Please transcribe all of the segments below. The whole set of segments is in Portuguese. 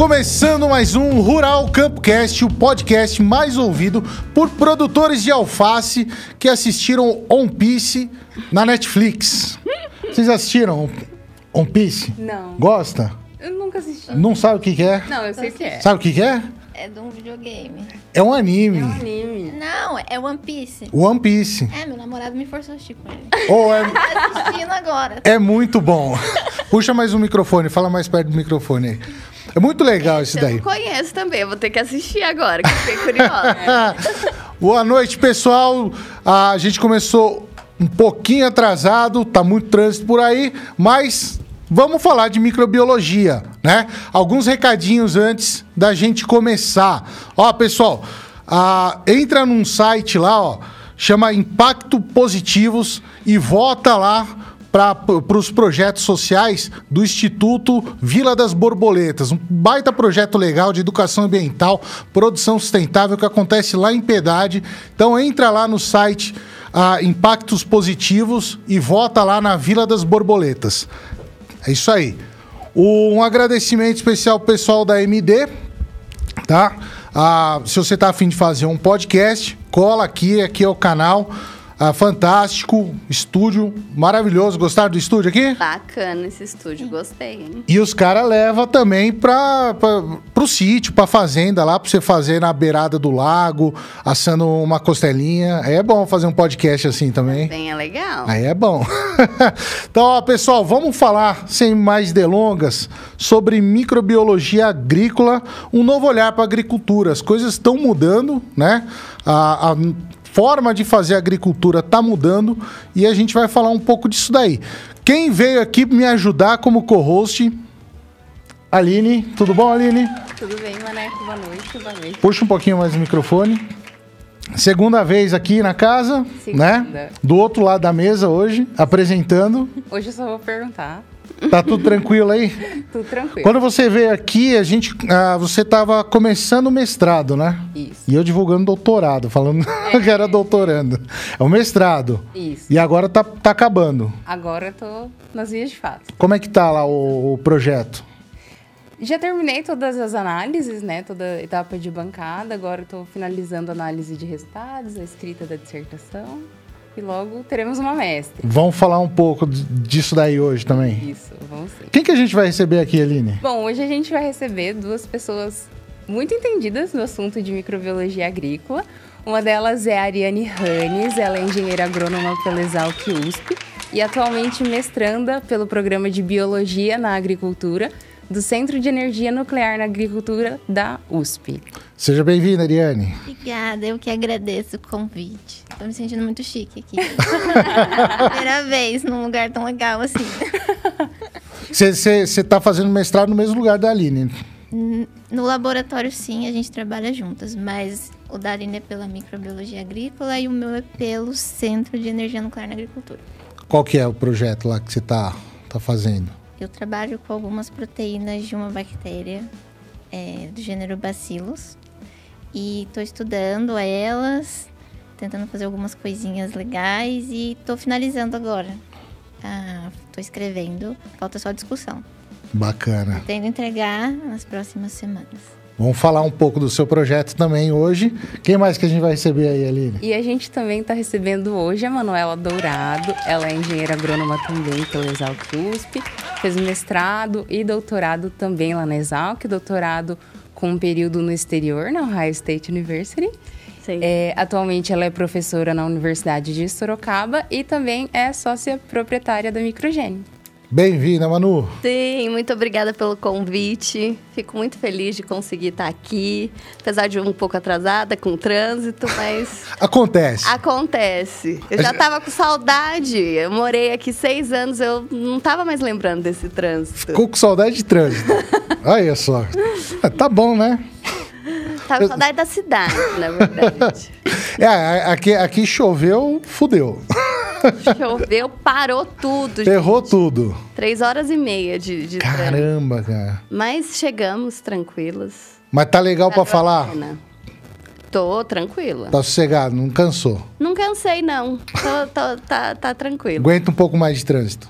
começando mais um Rural Campcast, o podcast mais ouvido por produtores de alface que assistiram One Piece na Netflix. Vocês assistiram One Piece? Não. Gosta? Eu nunca assisti. Não sabe o que, que é? Não, eu sei o que é. Sabe o que, que é? É de um videogame. É um anime. Anime. Não, é One Piece. One Piece. É, meu namorado me forçou a assistir com ele. Ou é, Tá assistindo agora. é muito bom. Puxa mais um microfone, fala mais perto do microfone aí. É muito legal isso Eu daí. não conheço também, eu vou ter que assistir agora, que eu fiquei curiosa. Boa noite, pessoal. A gente começou um pouquinho atrasado, tá muito trânsito por aí, mas vamos falar de microbiologia, né? Alguns recadinhos antes da gente começar. Ó, pessoal, ah, entra num site lá, ó, chama Impacto Positivos e vota lá para os projetos sociais do Instituto Vila das Borboletas. Um baita projeto legal de educação ambiental, produção sustentável que acontece lá em Piedade. Então entra lá no site ah, Impactos Positivos e vota lá na Vila das Borboletas. É isso aí. Um agradecimento especial pessoal da MD, tá? Ah, se você tá afim de fazer um podcast, cola aqui, aqui é o canal. Ah, fantástico, estúdio maravilhoso. Gostaram do estúdio aqui? Bacana esse estúdio, gostei, hein? E os caras levam também para o sítio, para fazenda lá, para você fazer na beirada do lago, assando uma costelinha. Aí é bom fazer um podcast assim também. Bem, é legal. Aí é bom. então, ó, pessoal, vamos falar, sem mais delongas, sobre microbiologia agrícola, um novo olhar para a agricultura. As coisas estão mudando, né? A, a forma de fazer agricultura está mudando e a gente vai falar um pouco disso daí. Quem veio aqui me ajudar como co-host? Aline, tudo bom, Aline? Tudo bem, Maneco? Boa noite, boa noite. Puxa um pouquinho mais o microfone. Segunda vez aqui na casa, Segunda. né? Do outro lado da mesa hoje, apresentando. Hoje eu só vou perguntar. Tá tudo tranquilo aí? Tudo tranquilo. Quando você veio aqui, a gente, ah, você estava começando o mestrado, né? Isso. E eu divulgando doutorado, falando que era doutorando. É o mestrado. Isso. E agora tá, tá acabando. Agora eu tô nas vias de fato. Como é que tá lá o, o projeto? Já terminei todas as análises, né? Toda a etapa de bancada. Agora eu tô finalizando a análise de resultados, a escrita da dissertação. Logo teremos uma mestre. Vamos falar um pouco disso daí hoje também. Isso, vamos sim. Quem que a gente vai receber aqui, Aline? Bom, hoje a gente vai receber duas pessoas muito entendidas no assunto de microbiologia agrícola. Uma delas é a Ariane Ranes, ela é engenheira agrônoma pela Exalc USP e atualmente mestranda pelo programa de Biologia na Agricultura do Centro de Energia Nuclear na Agricultura da USP. Seja bem-vinda, Ariane. Obrigada, eu que agradeço o convite. Tô me sentindo muito chique aqui. Primeira vez num lugar tão legal assim. Você está fazendo mestrado no mesmo lugar da Aline. No laboratório, sim, a gente trabalha juntas, mas o da Aline é pela microbiologia agrícola e o meu é pelo Centro de Energia Nuclear na Agricultura. Qual que é o projeto lá que você tá, tá fazendo? Eu trabalho com algumas proteínas de uma bactéria é, do gênero Bacillus e estou estudando elas, tentando fazer algumas coisinhas legais e estou finalizando agora. Estou escrevendo, falta só discussão. Bacana. Pretendo entregar nas próximas semanas. Vamos falar um pouco do seu projeto também hoje. Quem mais que a gente vai receber aí, Aline? E a gente também está recebendo hoje a Manuela Dourado. Ela é engenheira agrônoma também pela Exalc USP. Fez mestrado e doutorado também lá na Exalc. Doutorado com um período no exterior, na Ohio State University. Sim. É, atualmente ela é professora na Universidade de Sorocaba e também é sócia proprietária da Microgênio. Bem-vinda, Manu. Sim, muito obrigada pelo convite. Fico muito feliz de conseguir estar aqui, apesar de um pouco atrasada com o trânsito, mas Acontece. acontece. Eu já tava com saudade. Eu morei aqui seis anos, eu não tava mais lembrando desse trânsito. Ficou com saudade de trânsito. Olha só. Ah, Tá bom, né? Tava com saudade da cidade, na verdade. É, aqui, aqui choveu, fudeu. Choveu, parou tudo. Errou gente. tudo. Três horas e meia de, de trânsito. Caramba, cara. Mas chegamos tranquilas. Mas tá legal pra Valeu a falar? pena. Tô tranquila. Tá sossegado, não cansou. Não cansei, não. Tô, tô- tá, tá tranquilo. Aguenta um pouco mais de trânsito.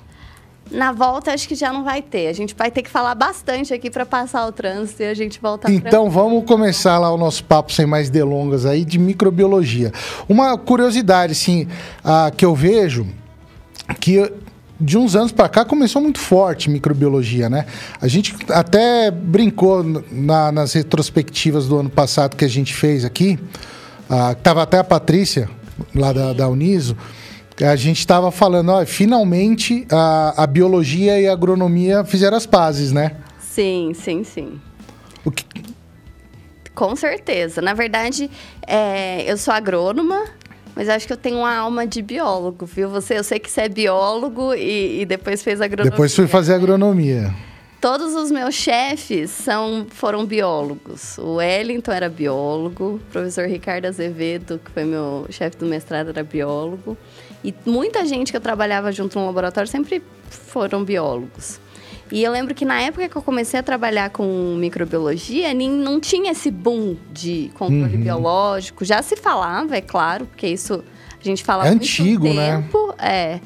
Na volta, acho que já não vai ter. A gente vai ter que falar bastante aqui para passar o trânsito e a gente volta Então vamos começar lá o nosso papo sem mais delongas aí de microbiologia. Uma curiosidade, assim, uh, que eu vejo que de uns anos para cá começou muito forte microbiologia, né? A gente até brincou na, nas retrospectivas do ano passado que a gente fez aqui, uh, tava até a Patrícia lá da, da Uniso, a gente estava falando, ó, finalmente a, a biologia e a agronomia fizeram as pazes, né? Sim, sim, sim. O que... Com certeza. Na verdade, é, eu sou agrônoma, mas acho que eu tenho uma alma de biólogo, viu? Você, eu sei que você é biólogo e, e depois fez agronomia. Depois fui fazer agronomia. Todos os meus chefes são, foram biólogos. O Wellington era biólogo, o professor Ricardo Azevedo, que foi meu chefe do mestrado, era biólogo. E muita gente que eu trabalhava junto no laboratório sempre foram biólogos. E eu lembro que na época que eu comecei a trabalhar com microbiologia, nem, não tinha esse boom de controle uhum. biológico. Já se falava, é claro, porque isso a gente fala é antigo, né? tempo, né? É.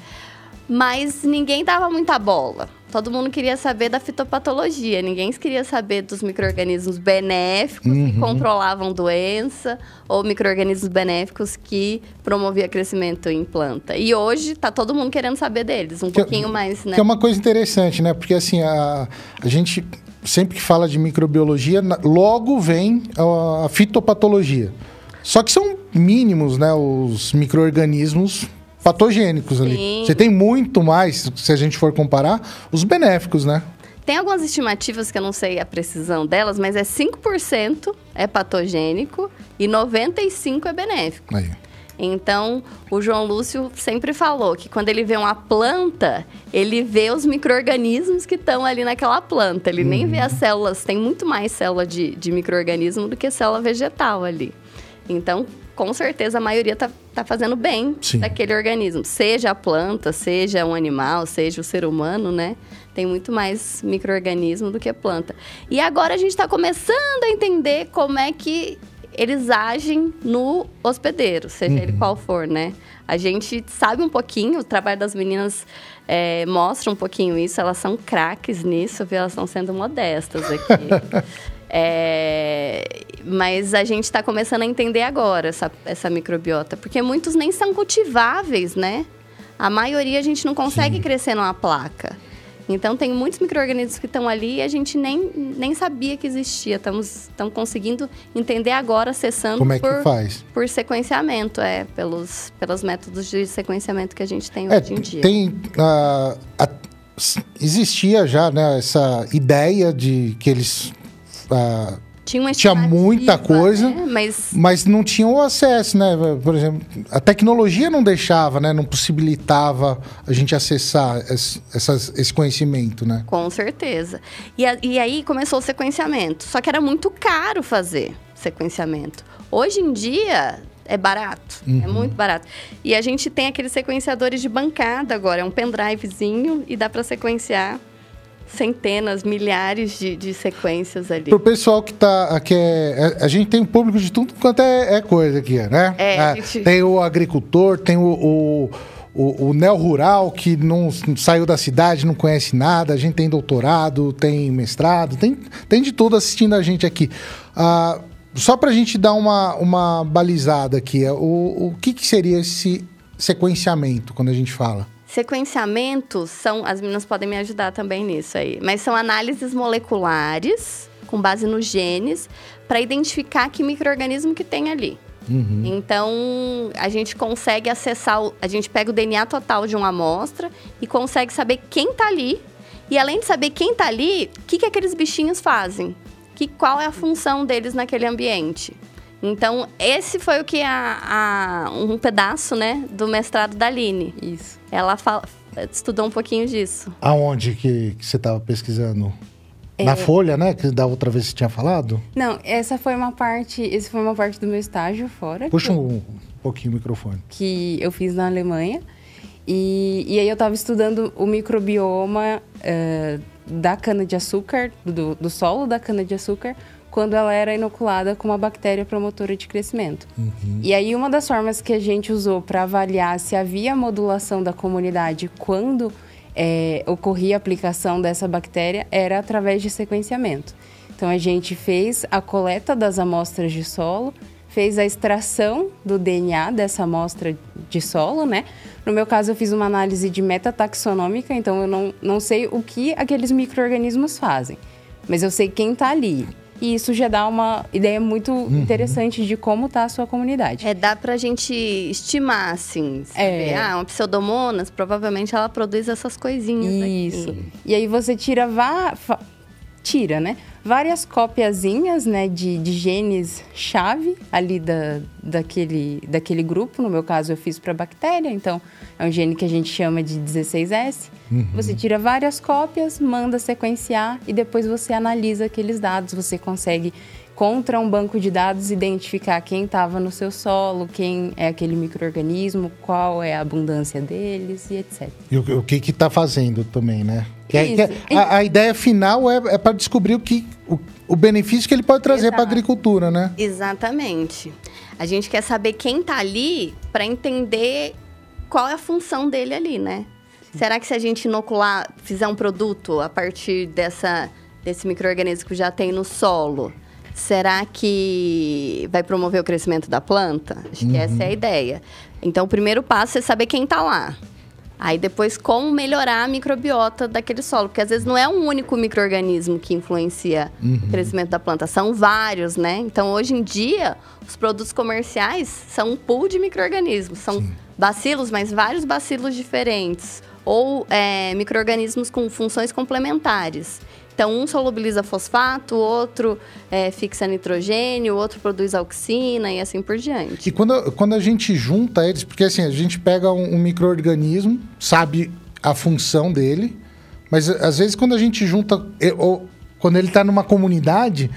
Mas ninguém dava muita bola. Todo mundo queria saber da fitopatologia, ninguém queria saber dos micro-organismos benéficos uhum. que controlavam doença ou micro-organismos benéficos que promoviam crescimento em planta. E hoje está todo mundo querendo saber deles, um que, pouquinho mais, né? Que é uma coisa interessante, né? Porque assim, a, a gente sempre que fala de microbiologia, logo vem a, a fitopatologia. Só que são mínimos, né, os micro-organismos patogênicos ali. Sim. Você tem muito mais, se a gente for comparar, os benéficos, né? Tem algumas estimativas que eu não sei a precisão delas, mas é 5% é patogênico e 95% é benéfico. Aí. Então, o João Lúcio sempre falou que quando ele vê uma planta, ele vê os micro-organismos que estão ali naquela planta. Ele uhum. nem vê as células, tem muito mais célula de, de micro-organismo do que célula vegetal ali. Então, com certeza a maioria tá, tá fazendo bem daquele organismo. Seja a planta, seja um animal, seja o ser humano, né? Tem muito mais microorganismo do que a planta. E agora a gente está começando a entender como é que eles agem no hospedeiro, seja uhum. ele qual for, né? A gente sabe um pouquinho, o trabalho das meninas é, mostra um pouquinho isso, elas são craques nisso, viu? Elas estão sendo modestas aqui. É, mas a gente está começando a entender agora essa, essa microbiota, porque muitos nem são cultiváveis, né? A maioria a gente não consegue Sim. crescer numa placa. Então, tem muitos micro-organismos que estão ali e a gente nem, nem sabia que existia. Estamos, estamos conseguindo entender agora, acessando Como é por, que faz? por sequenciamento, é, pelos, pelos métodos de sequenciamento que a gente tem é, hoje em dia. Tem, uh, a, existia já né, essa ideia de que eles ah, tinha, tinha muita coisa, né? mas... mas não tinha o acesso, né? Por exemplo, a tecnologia não deixava, né? Não possibilitava a gente acessar esse, esse conhecimento, né? Com certeza. E, a, e aí começou o sequenciamento. Só que era muito caro fazer sequenciamento. Hoje em dia, é barato, é uhum. é muito barato. E a gente tem aqueles sequenciadores de bancada agora, é um pendrivezinho e dá para sequenciar centenas, milhares de, de sequências ali. Pro pessoal que tá. Que é, a gente tem um público de tudo quanto é, é coisa aqui, né? É, é gente... Tem o agricultor, tem o, o o, o neo-rural que não, não, saiu da cidade, não conhece nada, a gente tem doutorado, tem mestrado, tem, tem de tudo assistindo a gente aqui. Ah, só para a gente dar uma, uma balizada aqui, o, o que, que seria esse sequenciamento quando a gente fala? Sequenciamentos são, as meninas podem me ajudar também nisso aí, mas são análises moleculares com base nos genes para identificar que microorganismo que tem ali. Uhum. Então, a gente consegue acessar, a gente pega o DNA total de uma amostra e consegue saber quem está ali. E além de saber quem está ali, o que, que aqueles bichinhos fazem? Que, qual é a função deles naquele ambiente? Então, esse foi o que a, a, um pedaço, né, do mestrado da Aline. Isso. Ela fala, estudou um pouquinho disso. Aonde que, que você estava pesquisando? É... Na Folha, né? Que da outra vez você tinha falado? Não, essa foi uma parte. Essa foi uma parte do meu estágio fora. Puxa um, um pouquinho o microfone. Que eu fiz na Alemanha. E, e aí eu estava estudando o microbioma uh, da cana-de-açúcar, do, do solo da cana-de-açúcar, quando ela era inoculada com uma bactéria promotora de crescimento. Uhum. E aí, uma das formas que a gente usou para avaliar se havia modulação da comunidade quando é, ocorria a aplicação dessa bactéria era através de sequenciamento. Então a gente fez a coleta das amostras de solo, fez a extração do DNA dessa amostra de solo, né? No meu caso, eu fiz uma análise de metataxonômica, então eu não, não sei o que aqueles micro-organismos fazem, mas eu sei quem está ali. E isso já dá uma ideia muito uhum. interessante de como está a sua comunidade. É, dá pra gente estimar, assim. É. ah, uma pseudomonas, provavelmente ela produz essas coisinhas Isso. Aqui. E aí você tira... Tira, né? várias copiazinhas, né, de, de genes chave ali da, daquele, daquele grupo. No meu caso, eu fiz para bactéria, então é um gene que a gente chama de 16S. Uhum. Você tira várias cópias, manda sequenciar e depois você analisa aqueles dados. Você consegue contra um banco de dados identificar quem estava no seu solo, quem é aquele microorganismo, qual é a abundância deles e etc. E o, o que está fazendo também, né? Que é, que é, a, a, ideia final é, é para descobrir o que o, o, benefício que ele pode trazer para a agricultura, né? Exatamente. A gente quer saber quem está ali para entender qual é a função dele ali, né? Será que se a gente inocular, fizer um produto a partir dessa, desse microorganismo que já tem no solo, Será que vai promover o crescimento da planta? Acho uhum. que essa é a uhum. ideia. Então, o primeiro passo é saber quem está lá. Aí depois como melhorar a microbiota daquele solo, porque às vezes não é um único microorganismo que influencia uhum. o crescimento da planta, são vários, né? Então hoje em dia os produtos comerciais são um pool de microorganismos, são Sim. bacilos, mas vários bacilos diferentes ou é, microorganismos com funções complementares. Então, um solubiliza fosfato, o outro é, fixa nitrogênio, o outro produz auxina e assim por diante. E quando, quando a gente junta eles, porque assim, a gente pega um, um microorganismo, sabe a função dele, mas às vezes quando a gente junta, ou quando ele está numa comunidade,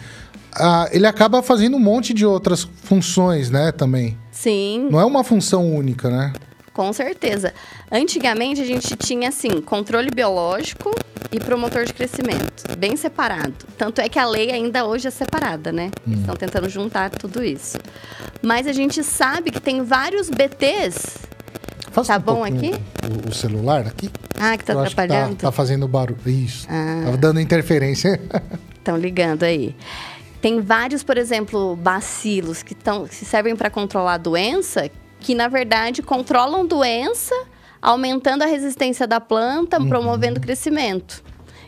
ah, ele acaba fazendo um monte de outras funções, né, também. Sim. Não é uma função única, né? Com certeza. Antigamente a gente tinha assim, controle biológico e promotor de crescimento, bem separado. Tanto é que a lei ainda hoje é separada, né? Hum. Estão tentando juntar tudo isso. Mas a gente sabe que tem vários BTs. Faça tá um bom aqui? O, o, celular aqui? Ah, que tá Eu atrapalhando? Que tá, tá, fazendo barulho. Isso. Ah. Tava dando interferência. Estão ligando aí. Tem vários, por exemplo, bacilos que, tão, que servem para controlar a doença, que na verdade controlam doença, aumentando a resistência da planta, uhum. promovendo o crescimento.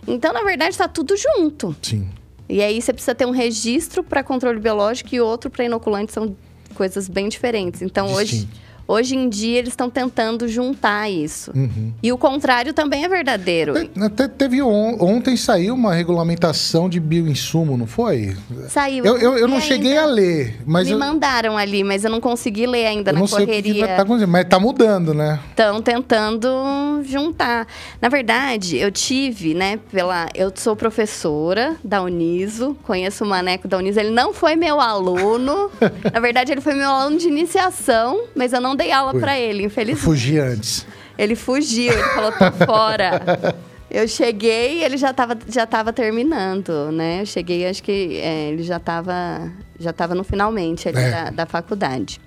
Então, na verdade, está tudo junto. Sim. E aí você precisa ter um registro para controle biológico e outro para inoculante, são coisas bem diferentes. Então, Distinto. hoje Hoje em dia eles estão tentando juntar isso. Uhum. E o contrário também é verdadeiro. Até teve on, ontem saiu uma regulamentação de bioinsumo, não foi? Saiu. Eu, eu, eu não cheguei a ler, mas me eu... mandaram ali, mas eu não consegui ler ainda eu na não correria. Sei o que tá acontecendo, mas tá mudando, né? Estão tentando juntar. Na verdade, eu tive, né, pela eu sou professora da Uniso, conheço o Maneco da Uniso, ele não foi meu aluno. na verdade, ele foi meu aluno de iniciação, mas eu não dei aula para ele, infelizmente. Fugi antes. Ele fugiu, ele falou, tô fora. Eu cheguei ele já estava já tava terminando, né? Eu cheguei, acho que é, ele já estava já tava no finalmente ali é. da, da faculdade.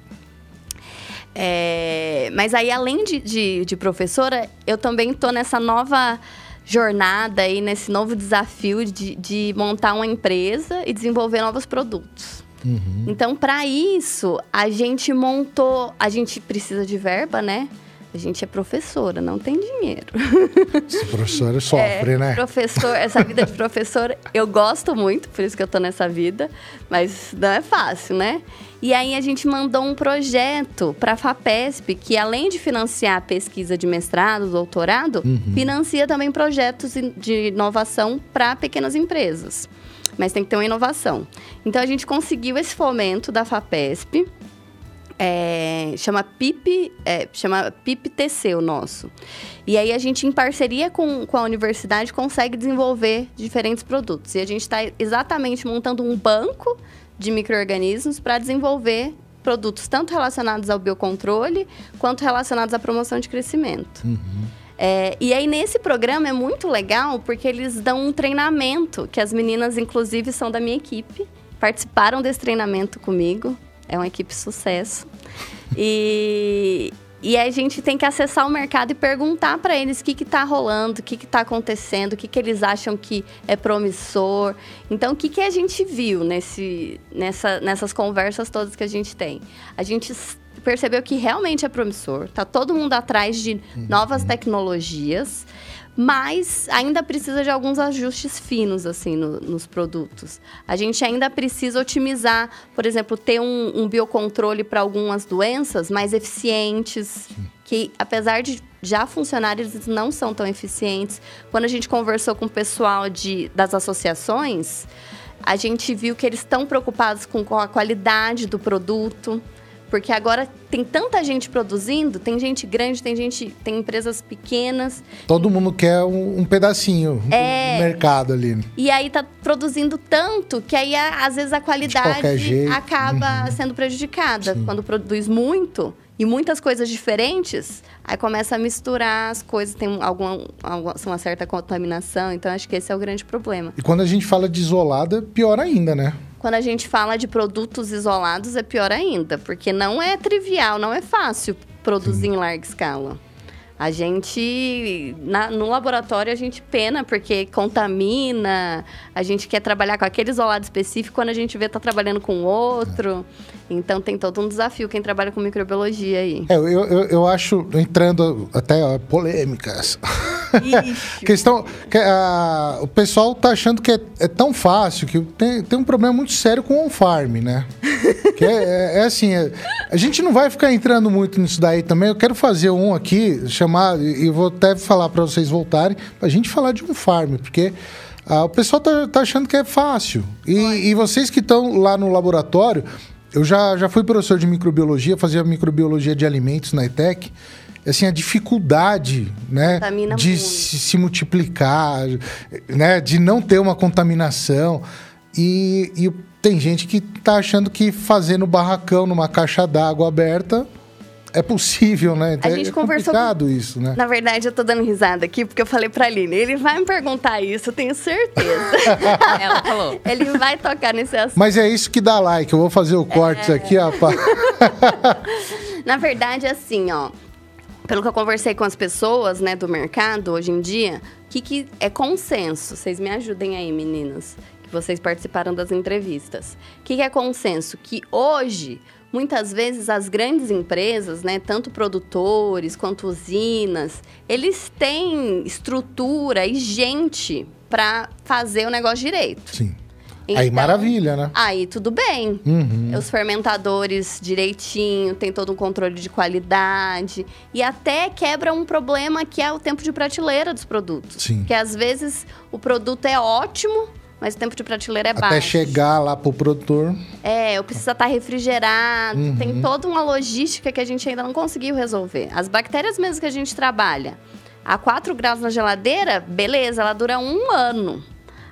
É, mas aí, além de, de, de, professora, eu também tô nessa nova jornada aí, nesse novo desafio de, de montar uma empresa e desenvolver novos produtos. Uhum. Então, para isso, a gente montou. A gente precisa de verba, né? A gente é professora, não tem dinheiro. Esse professor sofre, é, né? Professor, essa vida de professor, eu gosto muito, por isso que eu tô nessa vida, mas não é fácil, né? E aí a gente mandou um projeto para a FAPESP, que além de financiar a pesquisa de mestrado, doutorado, uhum. financia também projetos de inovação para pequenas empresas mas tem que ter uma inovação. Então a gente conseguiu esse fomento da FAPESP, é, chama PIP, é, chama PIP-TC o nosso. E aí a gente, em parceria com, com a universidade, consegue desenvolver diferentes produtos. E a gente está exatamente montando um banco de micro-organismos para desenvolver produtos tanto relacionados ao biocontrole quanto relacionados à promoção de crescimento. Uhum. É, e aí, nesse programa é muito legal porque eles dão um treinamento, que as meninas, inclusive, são da minha equipe, participaram desse treinamento comigo. É uma equipe sucesso. E, e a gente tem que acessar o mercado e perguntar para eles o que está rolando, o que está acontecendo, o que, que eles acham que é promissor. Então, o que, que a gente viu nesse, nessa, nessas conversas todas que a gente tem? A gente percebeu que realmente é promissor, tá todo mundo atrás de novas tecnologias mas ainda precisa de alguns ajustes finos assim no, nos produtos. A gente ainda precisa otimizar, por exemplo, ter um, um biocontrole para algumas doenças mais eficientes, que apesar de já funcionar, eles não são tão eficientes. Quando a gente conversou com o pessoal de, das associações, a gente viu que eles estão preocupados com a qualidade do produto. Porque agora tem tanta gente produzindo, tem gente grande, tem gente, tem empresas pequenas. Todo mundo quer um, um pedacinho é, do mercado ali. E aí tá produzindo tanto que aí às vezes a qualidade acaba uhum. sendo prejudicada. Sim. Quando produz muito e muitas coisas diferentes, aí começa a misturar as coisas, tem alguma, alguma uma certa contaminação. Então acho que esse é o grande problema. E quando a gente fala de isolada, pior ainda, né? Quando a gente fala de produtos isolados, é pior ainda, porque não é trivial, não é fácil produzir Sim. em larga escala. A gente, na, no laboratório, a gente pena porque contamina, a gente quer trabalhar com aquele isolado específico, quando a gente vê tá trabalhando com outro. Então tem todo um desafio quem trabalha com microbiologia aí. É, eu, eu, eu acho, entrando até ó, polêmicas. questão que a, o pessoal tá achando que é, é, tão fácil que tem, tem um problema muito sério com o on-farm, né? que é, é, é assim, é, a gente não vai ficar entrando muito nisso daí também. Eu quero fazer um aqui, chamar, e vou até falar para vocês voltarem, pra gente falar de um farm, porque ah, o pessoal tá, tá, achando que é fácil. E, e vocês que estão lá no laboratório, eu já, já fui professor de microbiologia, fazia microbiologia de alimentos na ETEC assim, a dificuldade, né, Contamina de se, se, multiplicar, né, de não ter uma contaminação. E, e tem gente que tá achando que fazendo barracão numa caixa d'água aberta é possível, né? A gente é conversou complicado com... isso, né? Na verdade, eu tô dando risada aqui porque eu falei pra Aline, ele vai me perguntar isso, eu tenho certeza. Ela falou. Ele vai tocar nesse assunto. Mas é isso que dá like. Eu vou fazer o corte é... aqui, rapaz. Na verdade, assim, ó pelo que eu conversei com as pessoas, né, do mercado hoje em dia, o que, que é consenso? Vocês me ajudem aí, meninas, que vocês participaram das entrevistas. O que, que é consenso? Que hoje, muitas vezes, as grandes empresas, né, tanto produtores quanto usinas, eles têm estrutura e gente para fazer o negócio direito. Sim. Então, aí maravilha, né? Aí tudo bem. Uhum. Os fermentadores direitinho, tem todo um controle de qualidade. E até quebra um problema que é o tempo de prateleira dos produtos. Sim. Que às vezes o produto é ótimo, mas o tempo de prateleira é Até baixo. Até chegar lá pro produtor. É, eu precisa estar tá refrigerado. Uhum. Tem toda uma logística que a gente ainda não conseguiu resolver. As bactérias mesmo que a gente trabalha, a 4 graus na geladeira, beleza, ela dura um ano.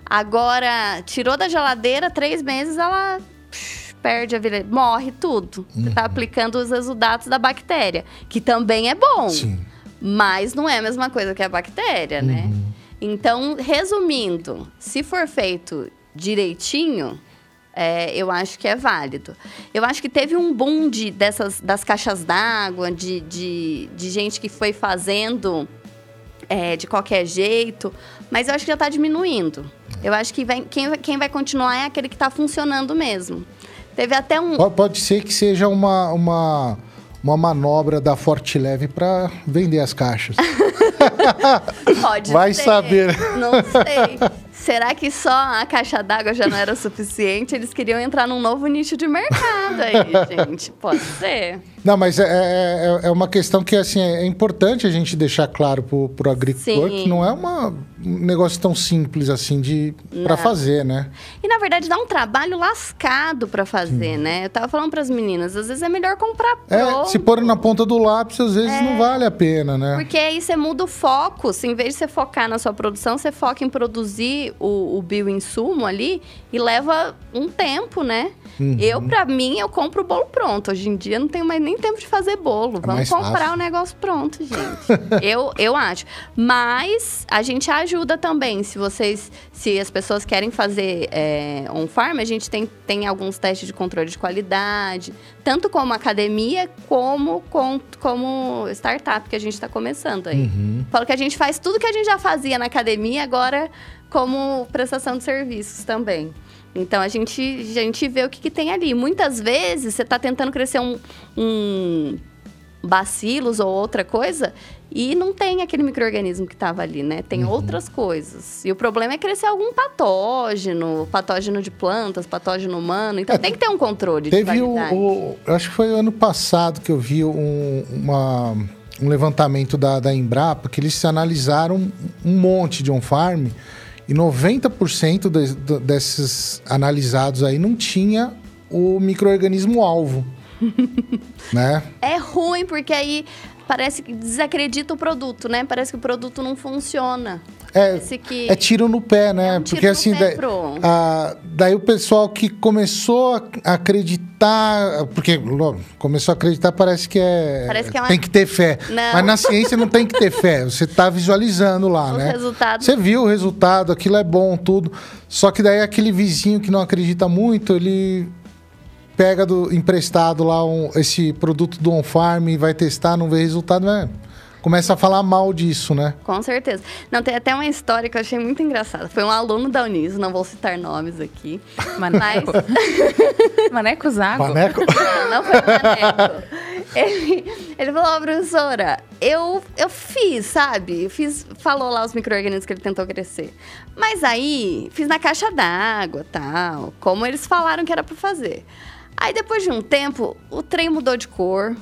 Agora, tirou da geladeira, três meses, ela perde a vida, morre tudo. Uhum. Você tá aplicando os resultados da bactéria, que também é bom. Sim. Mas não é a mesma coisa que a bactéria, né? uhum. né? Então, resumindo, se for feito direitinho, é, eu acho que é válido. Eu acho que teve um boom de, dessas, das caixas d'água, de, de, de gente que foi fazendo é, de qualquer jeito, mas eu acho que já está diminuindo. Eu acho que quem, quem vai continuar é aquele que está funcionando mesmo. Teve até um. Pode ser que seja uma, uma, uma manobra da Forte Leve para vender as caixas. Pode Vai ser. saber. Não sei. Será que só a caixa d'água já não era suficiente? Eles queriam entrar num novo nicho de mercado aí, gente. Pode ser. Não, mas é, é, é, uma questão que assim, é importante a gente deixar claro pro, pro agricultor Sim. que não é uma, um negócio tão simples assim de para fazer, né? E na verdade dá um trabalho lascado para fazer, Sim. né? Eu tava falando para as meninas, às vezes é melhor comprar pronto. É, se pôr na ponta do lápis, às vezes é. não vale a pena, né? Porque aí você muda o foco. Se em vez de você focar na sua produção, você foca em produzir o, o bioinsumo ali e leva um tempo, né? Uhum. Eu, pra mim, eu compro o bolo pronto. Hoje em dia não tenho mais nem tempo de fazer bolo. É Vamos comprar fácil. o negócio pronto, gente. eu, eu acho. Mas a gente ajuda também. Se vocês, se as pessoas querem fazer é, on-farm, a gente tem, tem alguns testes de controle de qualidade, tanto como academia, como com, como startup que a gente está começando aí. Uhum. Falo que a gente faz tudo que a gente já fazia na academia, agora como prestação de serviços também. Então a gente, a gente vê o que, que tem ali. Muitas vezes você está tentando crescer um, um bacilos ou outra coisa e não tem aquele microorganismo que estava ali, né? Tem Uhum. outras coisas. E o problema é crescer algum patógeno, patógeno de plantas, patógeno humano. Então É, tem que ter um controle de Teve o, o- acho que foi ano passado que eu vi um, uma- um levantamento da, da Embrapa que eles analisaram um monte de on-farm e 90% des- do- desses analisados aí não tinha o microorganismo alvo. né? É ruim porque aí parece que desacredita o produto, né? Parece que o produto não funciona. É, que é tiro no pé, né? É um Porque assim, daí, pro- ah, daí o pessoal que começou a acreditar, porque logo, começou a acreditar parece que é, Parece que é tem que ter fé. Não. Mas na ciência não tem que ter fé. Você tá visualizando lá, os né? resultados Você viu o resultado, aquilo é bom, tudo. Só que daí aquele vizinho que não acredita muito, ele pega do emprestado lá um- esse produto do On Farm e vai testar, não vê resultado, né? Começa a falar mal disso, né? Com certeza. Não, tem até uma história que eu achei muito engraçada. Foi um aluno da Uniso, não vou citar nomes aqui. Mas. Maneco Zago? Maneco? não, não foi o Maneco. Ele, ele falou, "Ó, professora, eu, eu fiz, sabe? Eu fiz, falou lá os micro-organismos que ele tentou crescer. Mas aí, fiz na caixa d'água, tal, como eles falaram que era pra fazer. Aí, depois de um tempo, o trem mudou de cor.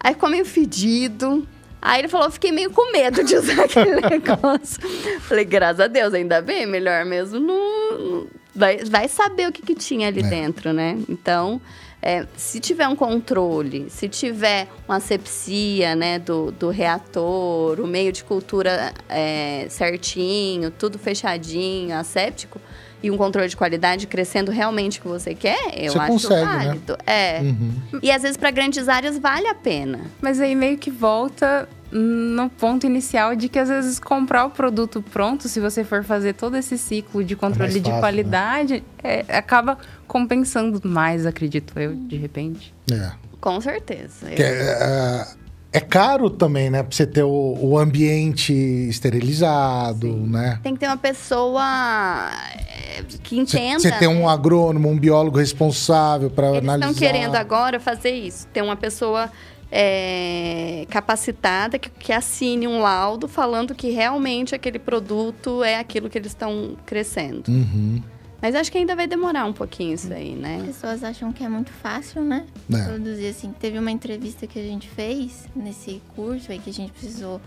Aí ficou meio fedido. Aí ele falou, fiquei meio com medo de usar aquele negócio. Falei, graças a Deus, ainda bem, melhor mesmo não... não- Vai, vai saber o que, que tinha ali É. dentro, né? Então, é, se tiver um controle, se tiver uma asepsia, né, do, do reator, o meio de cultura é, certinho, tudo fechadinho, asséptico, e um controle de qualidade crescendo realmente o que você quer, eu Você acho consegue, né? válido. É. Uhum. E às vezes para grandes áreas vale a pena. Mas aí meio que volta no ponto inicial de que às vezes comprar o produto pronto, se você for fazer todo esse ciclo de controle mais de fácil, né? qualidade, é, acaba compensando mais, acredito eu, de repente. É. Com certeza. Que é, é- caro também, né? Pra você ter o, o ambiente esterilizado, né? Tem que ter uma pessoa é, que entenda. você tem um agrônomo, um biólogo responsável para Eles analisar. estão querendo agora fazer isso. Ter uma pessoa é, capacitada que, que assine um laudo falando que realmente aquele produto é aquilo que eles estão crescendo. Uhum. Mas acho que ainda vai demorar um pouquinho isso aí, As né? pessoas acham que é muito fácil, né? É. Produzir assim. Teve uma entrevista que a gente fez nesse curso aí que a gente precisou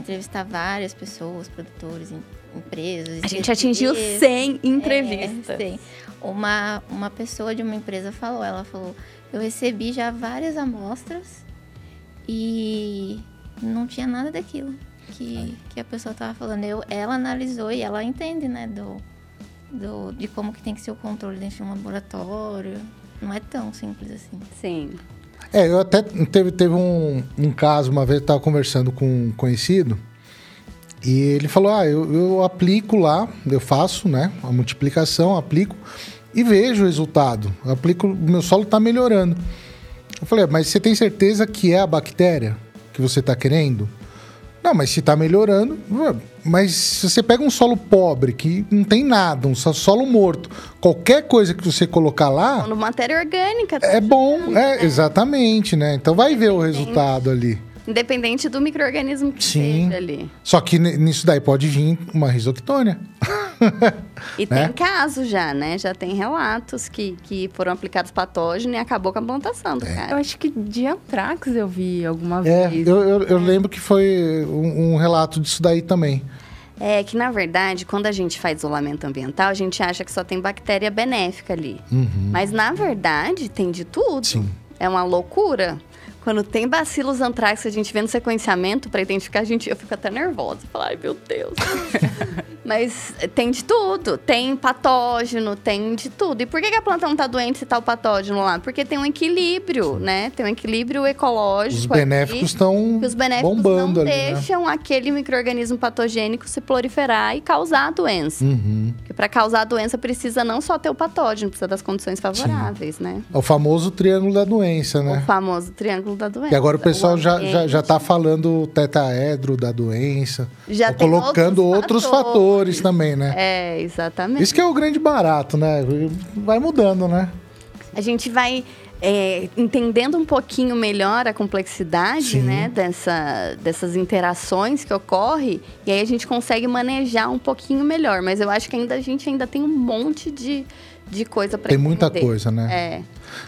entrevistar várias pessoas, produtores, em- empresas. A gente atingiu diretrizes. 100 entrevistas. É, sim. Uma, uma pessoa de uma empresa falou, ela falou, eu recebi já várias amostras e não tinha nada daquilo que, que a pessoa estava falando. Eu, ela analisou e ela entende, né, do, do, de como que tem que ser o controle dentro de um laboratório. Não é tão simples assim. Sim. É, eu até teve, teve um, um caso, uma vez eu tava conversando com um conhecido, e ele falou: Ah, eu, eu aplico lá, eu faço, né? A multiplicação, aplico e vejo o resultado. Eu aplico, o meu solo tá melhorando. Eu falei, "Ah, mas você tem certeza que é a bactéria que você tá querendo? Não, mas se tá melhorando. Mas se você pega um solo pobre, que não tem nada, um so- solo morto, qualquer coisa que você colocar lá. Matéria orgânica. tá É bom, é, né? exatamente, né? Então vai ver o resultado ali. Independente do microorganismo que Sim. seja ali. Só que nisso daí pode vir uma risoctônia. E Né? tem casos já, né? Já tem relatos que, que foram aplicados patógeno e acabou com a plantação do Eu cara. acho que de antrax eu vi alguma É, vez. eu, eu, eu lembro que foi um, um relato disso daí também. É que, na verdade, quando a gente faz isolamento ambiental, a gente acha que só tem bactéria benéfica ali. Uhum. Mas, na verdade, tem de tudo. Sim. É uma loucura. Quando tem bacilos antrax, a gente vê no sequenciamento para identificar, a gente, eu fico até nervosa. Falar, ai meu Deus. Mas tem de tudo. Tem patógeno, tem de tudo. E por que, a planta não tá doente se tá o patógeno lá? Porque tem um equilíbrio, né? Tem um equilíbrio ecológico. Os benéficos estão os benéficos bombando não ali, né? deixam aquele microorganismo patogênico se proliferar e causar a doença. Uhum. Porque para causar a doença precisa não só ter o patógeno, precisa das condições favoráveis, né? É o famoso triângulo da doença, O né? famoso triângulo da doença. E agora o pessoal já, já, já ambiente. tá falando tetaedro da doença. Já tem colocando outros, outros fatores. fatores. também, né? É, exatamente. Isso que é o grande barato, né? Vai mudando, né? A gente vai é, entendendo um pouquinho melhor a complexidade, Sim. né, dessa, dessas interações que ocorrem, e aí a gente consegue manejar um pouquinho melhor. Mas eu acho que ainda a gente ainda tem um monte de, de coisa para Tem muita coisa, né? É.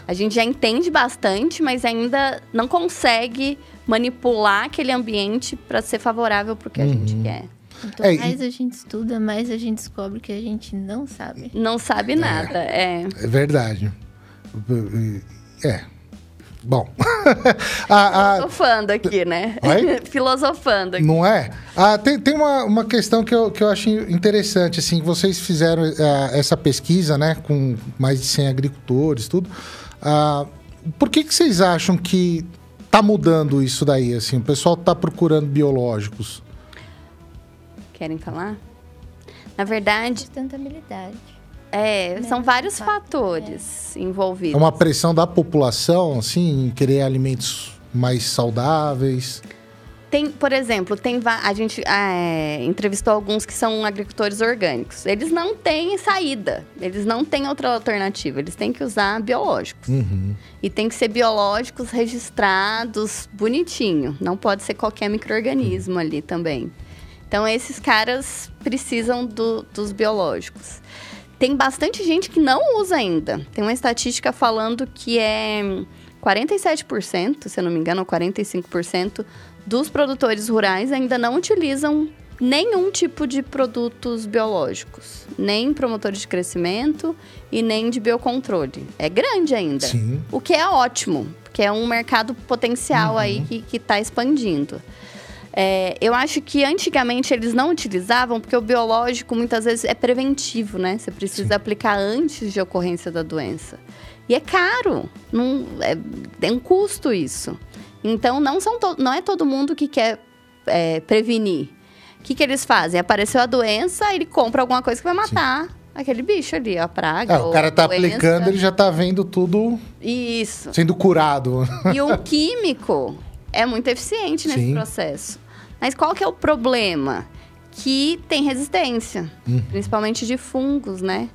A gente já entende bastante, mas ainda não consegue manipular aquele ambiente para ser favorável para o que a gente Uhum. quer. Quanto É, e- mais a gente estuda, mais a gente descobre que a gente não sabe. Não sabe nada. É. É verdade. É. Bom. A, a- Filosofando aqui, né? Oi? Filosofando aqui. Não é? Ah, tem tem uma, uma questão que eu, que eu acho interessante, assim, que vocês fizeram ah, essa pesquisa, né, com mais de 100 agricultores, tudo. Ah, por que, que vocês acham que tá mudando isso daí, assim? O pessoal tá procurando biológicos. Querem falar? Na verdade, Sustentabilidade. É, Né, são vários fato, fatores envolvidos. É uma pressão da população, assim, em querer alimentos mais saudáveis. Tem, por exemplo, tem a gente é, entrevistou alguns que são agricultores orgânicos. Eles não têm saída, eles não têm outra alternativa, eles têm que usar biológicos. Uhum. E tem que ser biológicos registrados bonitinho. Não pode ser qualquer microorganismo ali também. Então, esses caras precisam do- dos biológicos. Tem bastante gente que não usa ainda. Tem uma estatística falando que é 47%, se eu não me engano, ou 45% dos produtores rurais ainda não utilizam nenhum tipo de produtos biológicos, nem promotores de crescimento e nem de biocontrole. É grande ainda. Sim. O que é ótimo, porque é um mercado potencial aí que está expandindo. É, eu acho que antigamente eles não utilizavam, porque o biológico muitas vezes é preventivo, né? Você precisa aplicar antes de ocorrência da doença. E é caro, não, é, tem um custo isso. Então, não, são to- não é todo mundo que quer é, prevenir. O que, que eles fazem? Apareceu a doença, ele compra alguma coisa que vai matar aquele bicho ali, a praga. É, o cara tá doença. aplicando, ele já tá vendo tudo Isso. sendo curado. E um químico é muito eficiente nesse Sim. processo. Mas qual que é o problema? Que tem resistência, Uhum. principalmente de fungos, né?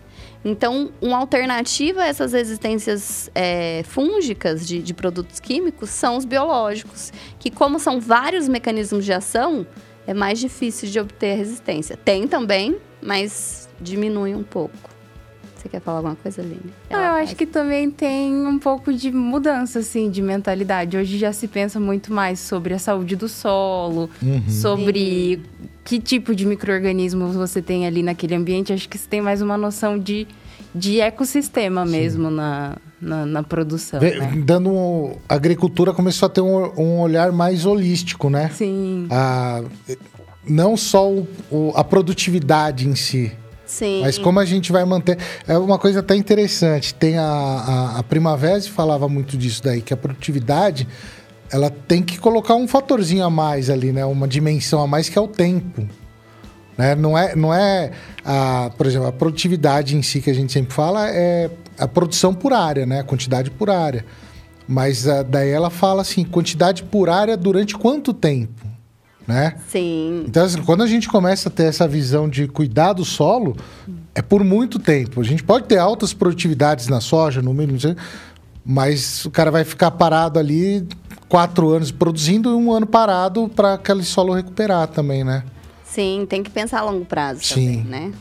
Então, uma alternativa a essas resistências é, fúngicas de, de produtos químicos são os biológicos, que como são vários mecanismos de ação, é mais difícil de obter resistência. Tem também, mas diminui um pouco. Você quer falar alguma coisa, Aline? Não, eu acho que também tem um pouco de mudança, assim, de mentalidade. Hoje já se pensa muito mais sobre a saúde do solo, Uhum. sobre que tipo de micro-organismos você tem ali naquele ambiente. Acho que você tem mais uma noção de, de ecossistema mesmo na, na, na produção, Vê- né? Dando um, a agricultura começou a ter um, um olhar mais holístico, né? Sim. A, não só o- o- a produtividade em si, Sim. mas como a gente vai manter. É uma coisa até interessante. Tem a, a, a Primavera falava muito disso daí, que a produtividade ela tem que colocar um fatorzinho a mais ali, né? Uma dimensão a mais que é o tempo. Né? Não é, não é a, por exemplo, a produtividade em si que a gente sempre fala é a produção por área, né? A quantidade por área. Mas ah, daí ela fala assim, quantidade por área durante quanto tempo, né? Sim. Então, assim, quando a gente começa a ter essa visão de cuidar do solo, é por muito tempo. A gente pode ter altas produtividades na soja, no milho, não sei, mas o cara vai ficar parado ali quatro anos produzindo e um ano parado para aquele solo recuperar também, né? Sim, tem que pensar a longo prazo Sim. também, né?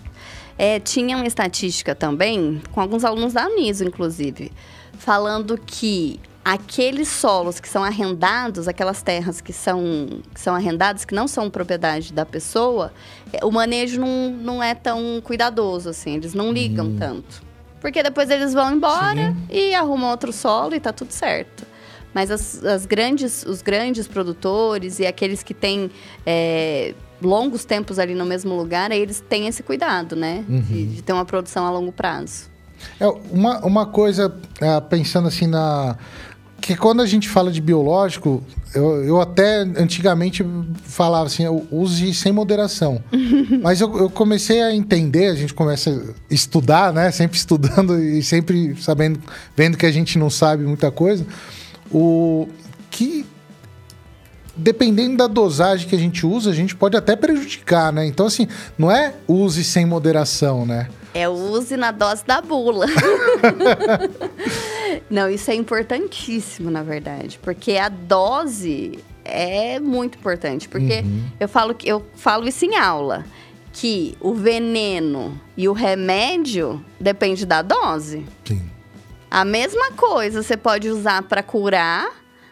É, tinha uma estatística também, com alguns alunos da Uniso, inclusive, falando que aqueles solos que são arrendados, aquelas terras que são, que são arrendadas, que não são propriedade da pessoa, é, o manejo não, não é tão cuidadoso, assim, eles não ligam Hum. tanto. Porque depois eles vão embora e arrumam outro solo e tá tudo certo. Mas as, as grandes, os grandes produtores e aqueles que têm é, longos tempos ali no mesmo lugar, aí eles têm esse cuidado, né? De, de ter uma produção a longo prazo. É, uma, uma coisa, é, pensando assim na. Que quando a gente fala de biológico, eu, eu até antigamente falava assim, use sem moderação. Mas eu, eu comecei a entender, a gente começa a estudar, né? Sempre estudando e sempre sabendo, vendo que a gente não sabe muita coisa. O que dependendo da dosagem que a gente usa, a gente pode até prejudicar, né? Então, assim, não é use sem moderação, né? É use na dose da bula. Não, isso é importantíssimo, na verdade, porque a dose é muito importante, porque Uhum. eu falo que eu falo isso em aula, que o veneno e o remédio depende da dose. Sim. A mesma coisa você pode usar para curar,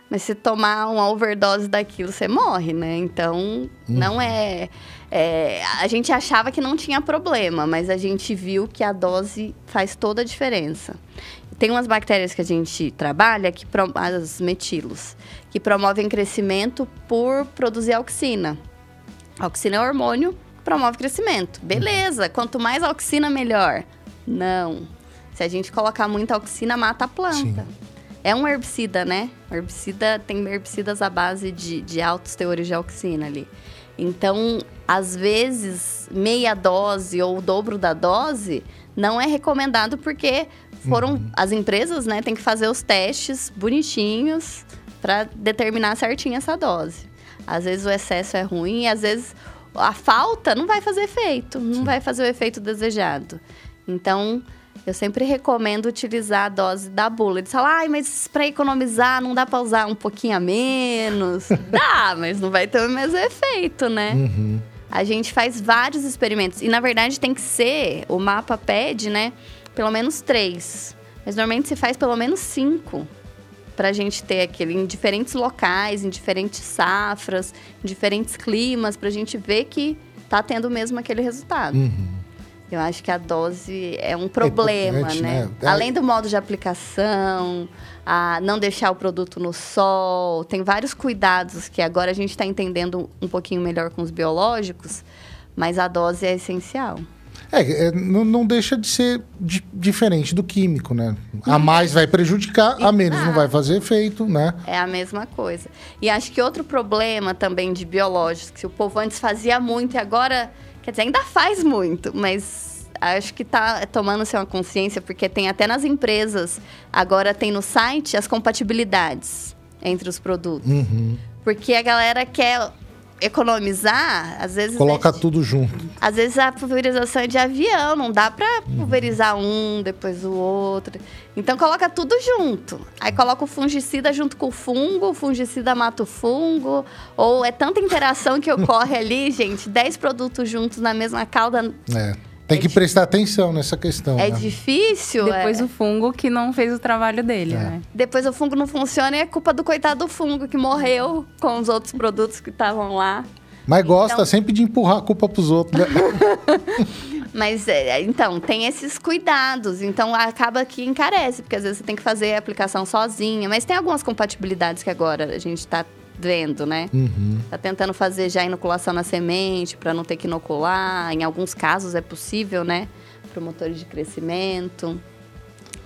mas se tomar uma overdose daquilo, você morre, né? Então, não é, é, A gente achava que não tinha problema, mas a gente viu que a dose faz toda a diferença. Tem umas bactérias que a gente trabalha, que pro- as metilos, que promovem crescimento por produzir auxina. A auxina é hormônio que promove crescimento. Beleza, quanto mais auxina, melhor. Não. Se a gente colocar muita auxina, mata a planta. Sim. É um herbicida, né? Herbicida tem herbicidas à base de, de altos teores de auxina ali. Então, às vezes, meia dose ou o dobro da dose não é recomendado porque foram as empresas, né, tem que fazer os testes bonitinhos para determinar certinho essa dose. Às vezes o excesso é ruim e às vezes a falta não vai fazer efeito, não vai fazer o efeito desejado. Então, eu sempre recomendo utilizar a dose da bula. Eles falam, ai, mas para economizar não dá para usar um pouquinho a menos? dá, mas não vai ter o mesmo efeito, né? Uhum. A gente faz vários experimentos. E, na verdade, tem que ser, o mapa pede, né? Pelo menos três. Mas, normalmente, se faz pelo menos cinco. Pra gente ter aquele em diferentes locais, em diferentes safras, em diferentes climas, pra gente ver que tá tendo mesmo aquele resultado. Uhum. Eu acho que a dose é um problema, importante, né? né? É- Além do modo de aplicação, a não deixar o produto no sol, tem vários cuidados que agora a gente está entendendo um pouquinho melhor com os biológicos, mas a dose é essencial. É, é, não, não deixa de ser di- diferente do químico, né? A mais vai prejudicar, a menos não vai fazer efeito, né? É a mesma coisa. E acho que outro problema também de biológicos, que o povo antes fazia muito e agora, quer dizer, ainda faz muito, mas acho que tá tomando-se uma consciência, porque tem até nas empresas, agora tem no site as compatibilidades entre os produtos. Uhum. Porque a galera quer economizar, às vezes. Coloca né, tudo junto. às vezes a pulverização é de avião, não dá pra pulverizar um, depois o outro. Então coloca tudo junto. Aí coloca o fungicida junto com o fungo, o fungicida mata o fungo. Ou é tanta interação que ocorre ali, gente, 10 produtos juntos na mesma cauda. É. Tem É que prestar atenção nessa questão. É né? difícil. Depois é. o fungo que não fez o trabalho dele, É. né? Depois o fungo não funciona e é culpa do coitado do fungo que morreu com os outros produtos que estavam lá. Mas gosta Então- sempre de empurrar a culpa pros outros. Né? Mas, é, então, tem esses cuidados. Então, acaba que encarece, porque às vezes você tem que fazer a aplicação sozinha. Mas tem algumas compatibilidades que agora a gente está vendo, né? Uhum. Tá tentando fazer já inoculação na semente, para não ter que inocular. Em alguns casos é possível, né? Promotores de crescimento.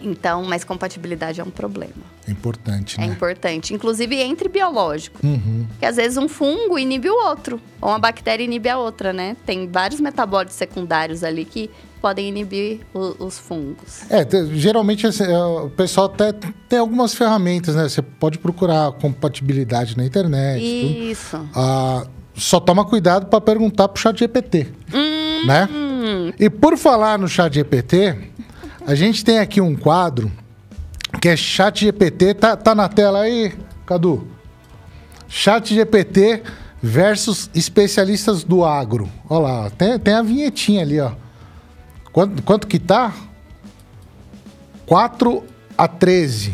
Então, mas compatibilidade é um problema. É importante, É né? importante. Inclusive entre biológicos. Uhum. Porque às vezes um fungo inibe o outro, ou uma bactéria inibe a outra, né? Tem vários metabólitos secundários ali que podem inibir o- os fungos. É, te- geralmente assim, é, o pessoal até tem algumas ferramentas, né? Você pode procurar compatibilidade na internet. Isso. Ah, só toma cuidado para perguntar pro chat GPT, Hum. né? E por falar no chat GPT, a gente tem aqui um quadro que é chat GPT, tá, tá na tela aí, Cadu? Chat GPT versus especialistas do agro. Olha lá, tem, tem a vinhetinha ali, ó. Quanto, quanto que tá? 4 a 13.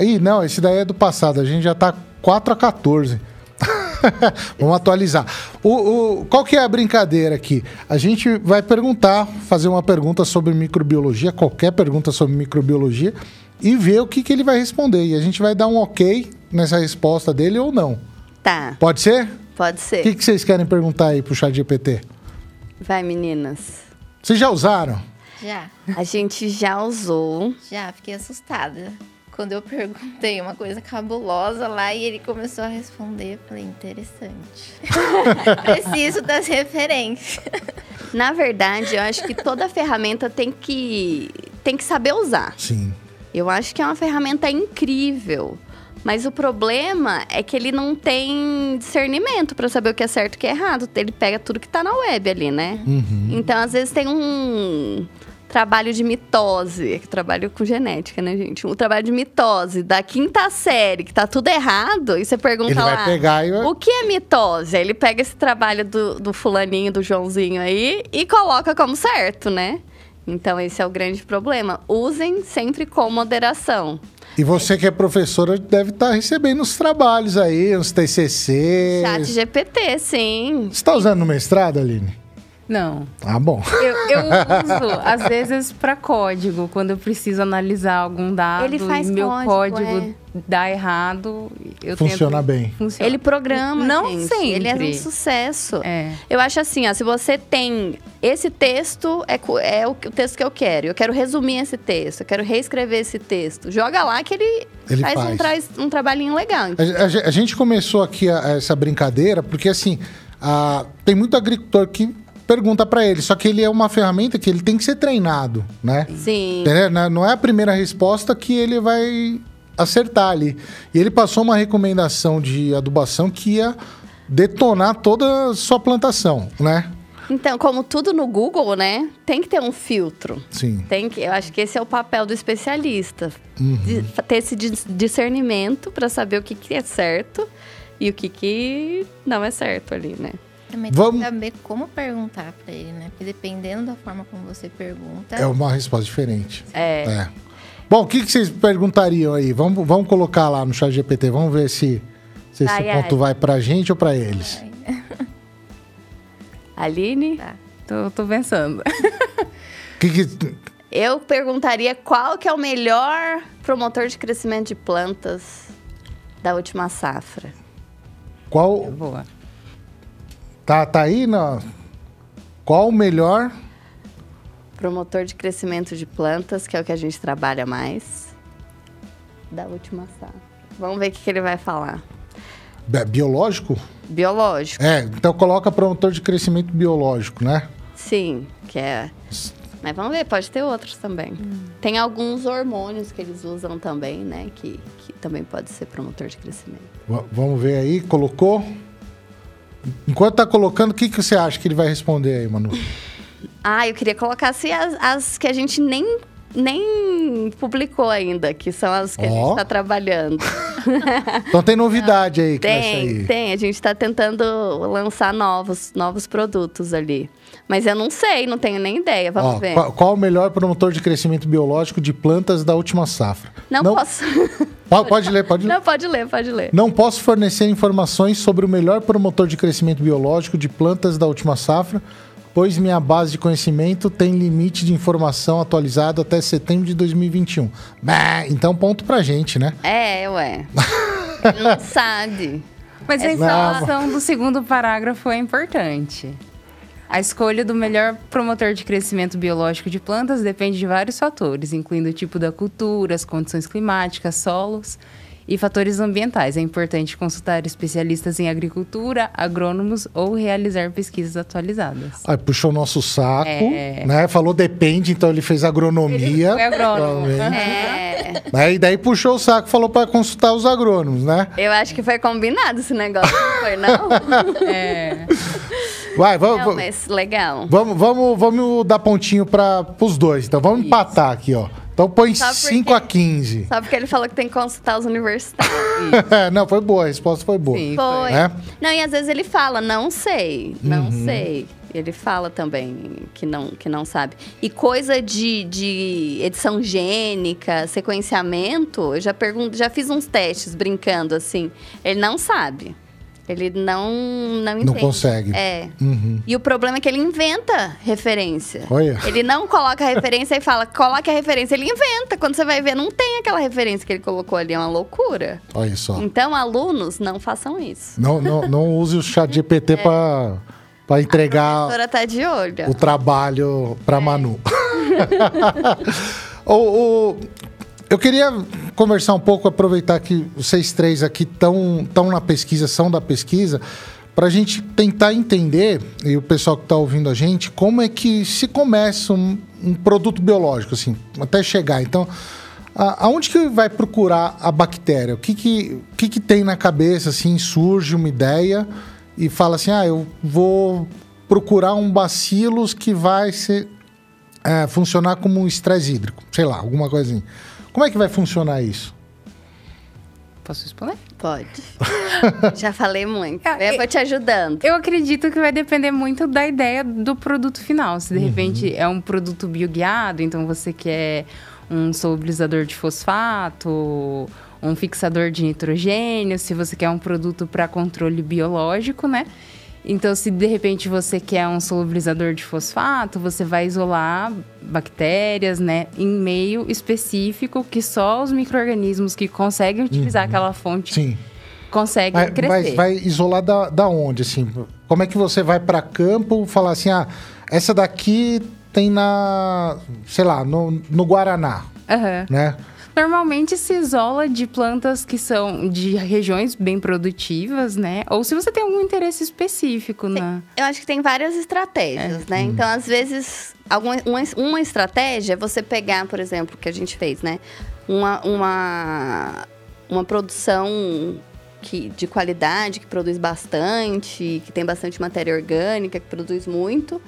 Ih, não, esse daí é do passado. A gente já tá 4 a 14. Vamos atualizar. O, o- qual que é a brincadeira aqui? A gente vai perguntar, fazer uma pergunta sobre microbiologia, qualquer pergunta sobre microbiologia, e ver o que, que ele vai responder. E a gente vai dar um ok nessa resposta dele ou não. Tá, Pode ser? pode ser. O que, que vocês querem perguntar aí pro chat GPT? Vai, meninas. Vocês já usaram? Já, A gente já usou. já, fiquei assustada. Quando eu perguntei uma coisa cabulosa lá e ele começou a responder, eu falei, interessante. Preciso das referências. Na verdade, eu acho que toda ferramenta tem que, tem que saber usar. Sim. Eu acho que é uma ferramenta incrível. Mas o problema é que ele não tem discernimento para saber o que é certo e o que é errado. Ele pega tudo que tá na web ali, né? Então, às vezes, tem um trabalho de mitose. Que trabalho com genética, né, gente? Um trabalho de mitose da quinta série, que tá tudo errado. E você pergunta Ele vai lá. pegar e vai- O que é mitose? Aí Ele pega esse trabalho do, do fulaninho, do Joãozinho aí e coloca como certo, né? Então, esse é o grande problema. Usem sempre com moderação. E você que é professora deve estar recebendo os trabalhos aí, uns TCC. Chat GPT, sim. Você está usando no mestrado, Aline? Não. Ah, bom. Eu, eu uso, às vezes, para código, quando eu preciso analisar algum dado Ele faz e meu código, código dá errado. Eu Funciona tento- bem. Funciona. Ele programa, Não gente. sempre. Ele é um sucesso. É. Eu acho assim, ó, se você tem esse texto, é, é o, o texto que eu quero. Eu quero resumir esse texto, eu quero reescrever esse texto. Joga lá que ele, Ele faz, Um, faz. traz um trabalhinho legal. A, a- a gente começou aqui a- essa brincadeira porque, assim, a- tem muito agricultor que pergunta para ele, só que ele é uma ferramenta que ele tem que ser treinado, né? Sim. Entendeu? Não- é a primeira resposta que ele vai acertar ali. E ele passou uma recomendação de adubação que ia detonar toda a sua plantação, né? Então, como tudo no Google, né? Tem que ter um filtro. Sim. Tem que, eu acho que esse é o papel do especialista. Uhum. De- ter esse dis- discernimento para saber o que, que é certo e o que, que não é certo ali, né? Vamos- tem que saber como perguntar pra ele, né? Porque dependendo da forma como você pergunta, É uma resposta diferente. É. É. Bom, o que, que vocês perguntariam aí? Vamos, vamos colocar lá no chat GPT, vamos ver se, se esse ponto vai pra gente ou pra eles. Aline? Tá. Tô, tô pensando. Que que- Eu perguntaria qual que é o melhor promotor de crescimento de plantas da última safra. qual. Tá, tá aí? Não. Qual o melhor? Promotor de crescimento de plantas, que é o que a gente trabalha mais, da última safra. Vamos ver o que, que ele vai falar. Bi- Biológico? Biológico, É, então coloca promotor de crescimento biológico, né? sim, que é. Mas vamos ver, pode ter outros também. Tem alguns hormônios que eles usam também, né? Que, que também pode ser promotor de crescimento. V- vamos ver aí, colocou. Enquanto tá colocando, o que, que você acha que ele vai responder aí, Manu? Ah, eu queria colocar assim, as, as que a gente nem, nem publicou ainda, que são as que a Ó. gente está trabalhando. Então tem novidade aí que Tem, sair. tem. A gente está tentando lançar novos, novos produtos ali. Mas eu não sei, não tenho nem ideia. Vamos Ó, ver. qual, qual o melhor promotor de crescimento biológico de plantas da última safra? Não, posso. Po- Pode ler, pode ler. não, pode ler, pode ler. Não posso fornecer informações sobre o melhor promotor de crescimento biológico de plantas da última safra, pois minha base de conhecimento tem limite de informação atualizado até setembro de 2021. Bah, então ponto pra gente, né? É, ué. Não sabe. Mas a É informação do segundo parágrafo é importante. A escolha do melhor promotor de crescimento biológico de plantas depende de vários fatores, incluindo o tipo da cultura, as condições climáticas, solos e fatores ambientais. É importante consultar especialistas em agricultura, agrônomos ou realizar pesquisas atualizadas. Aí puxou o nosso saco, É. né? Falou depende, então ele fez agronomia. Foi agrônomo. É. Né? E daí puxou o saco, falou pra consultar os agrônomos, né? Eu acho que foi combinado esse negócio, não foi, não? É. Vai, vamos, Não, mas legal. vamos, vamos, vamos dar pontinho para os dois. Então vamos empatar aqui, ó. Então põe Só porque- 5 a 15. Só porque ele falou que tem que consultar os universitários. Não, foi boa, a resposta foi boa. Sim, Foi. É? Não, e às vezes ele fala, não sei, não Uhum. sei. Ele fala também que não, que não sabe. E coisa de, de edição gênica, sequenciamento, eu já pergunto, já fiz uns testes brincando assim. Ele não sabe. Ele não, não entende. Não consegue. É. Uhum. E o problema é que ele inventa referência. Olha. Ele não coloca a referência e fala, coloque a referência. Ele inventa. Quando você vai ver, não tem aquela referência que ele colocou ali. É uma loucura. Olha só. Então, alunos, não façam isso. Não, não, não use o chat GPT para para A entregar tá de olho. o trabalho para Manu. o, o- eu queria conversar um pouco, aproveitar que vocês três aqui estão tão na pesquisa, são da pesquisa, para a gente tentar entender, e o pessoal que está ouvindo a gente, como é que se começa um, um produto biológico, assim, até chegar. Então, a- aonde que vai procurar a bactéria? O que que, que que tem na cabeça, assim, surge uma ideia e fala assim, ah, eu vou procurar um bacilos que vai ser, é, funcionar como um estresse hídrico, sei lá, alguma coisinha. Como é que vai funcionar isso? Posso responder? Pode. Já falei muito. Ah, Eu e- vou te ajudando. Eu acredito que vai depender muito da ideia do produto final. Se de repente é um produto bioguiado, então você quer um solubilizador de fosfato, um fixador de nitrogênio, se você quer um produto para controle biológico, né? Então, se de repente você quer um solubilizador de fosfato, você vai isolar bactérias, né, em meio específico que só os micro-organismos que conseguem utilizar aquela fonte Sim. conseguem Mas, crescer. mas vai isolar da, da onde, assim? Como é que você vai para campo falar assim, ah, essa daqui tem na, sei lá, no, no Guaraná, Aham. né? Normalmente se isola de plantas que são de regiões bem produtivas, né? Ou se você tem algum interesse específico na. Eu acho que tem várias estratégias, né? Então, às vezes, alguma, uma, uma estratégia é você pegar, por exemplo, o que a gente fez, né? Uma, uma, uma produção que, de qualidade, que produz bastante, que tem bastante matéria orgânica, que produz muito,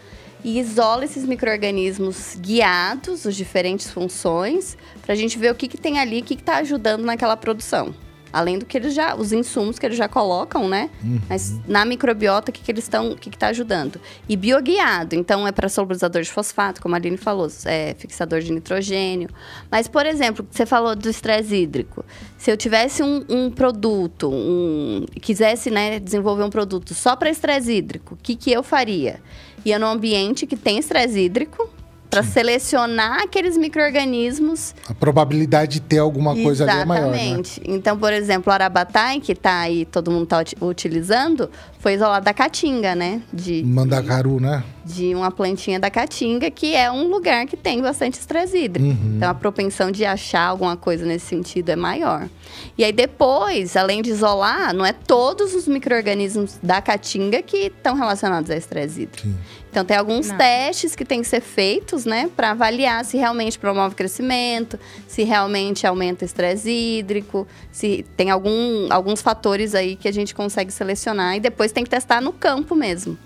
e isola esses micro-organismos guiados, as diferentes funções, para a gente ver o que, que tem ali, o que está ajudando naquela produção. Além do que eles já, os insumos que eles já colocam, né? Mas na microbiota, o que, que eles estão, o que está ajudando? E bioguiado, então é para solubilizador de fosfato, como a Aline falou, é fixador de nitrogênio. Mas, por exemplo, você falou do estresse hídrico. Se eu tivesse um, um produto, um, quisesse né, desenvolver um produto só para estresse hídrico, o que, que eu faria? Ia num ambiente que tem estresse hídrico, para selecionar aqueles micro-organismos A probabilidade de ter alguma coisa ali é maior, né? Exatamente. Então, por exemplo, o Arabatai, que tá aí, todo mundo tá uti- utilizando, foi isolado da caatinga, né? De, Mandacaru, né? de uma plantinha da caatinga, que é um lugar que tem bastante estresse hídrico. Uhum. Então, a propensão de achar alguma coisa nesse sentido é maior. E aí, depois, além de isolar, não é todos os micro-organismos da caatinga que estão relacionados a estresse hídrico. Sim. Então, tem alguns Não. testes que têm que ser feitos, né, para avaliar se realmente promove crescimento, se realmente aumenta o estresse hídrico, se tem algum, alguns fatores aí que a gente consegue selecionar e depois tem que testar no campo mesmo.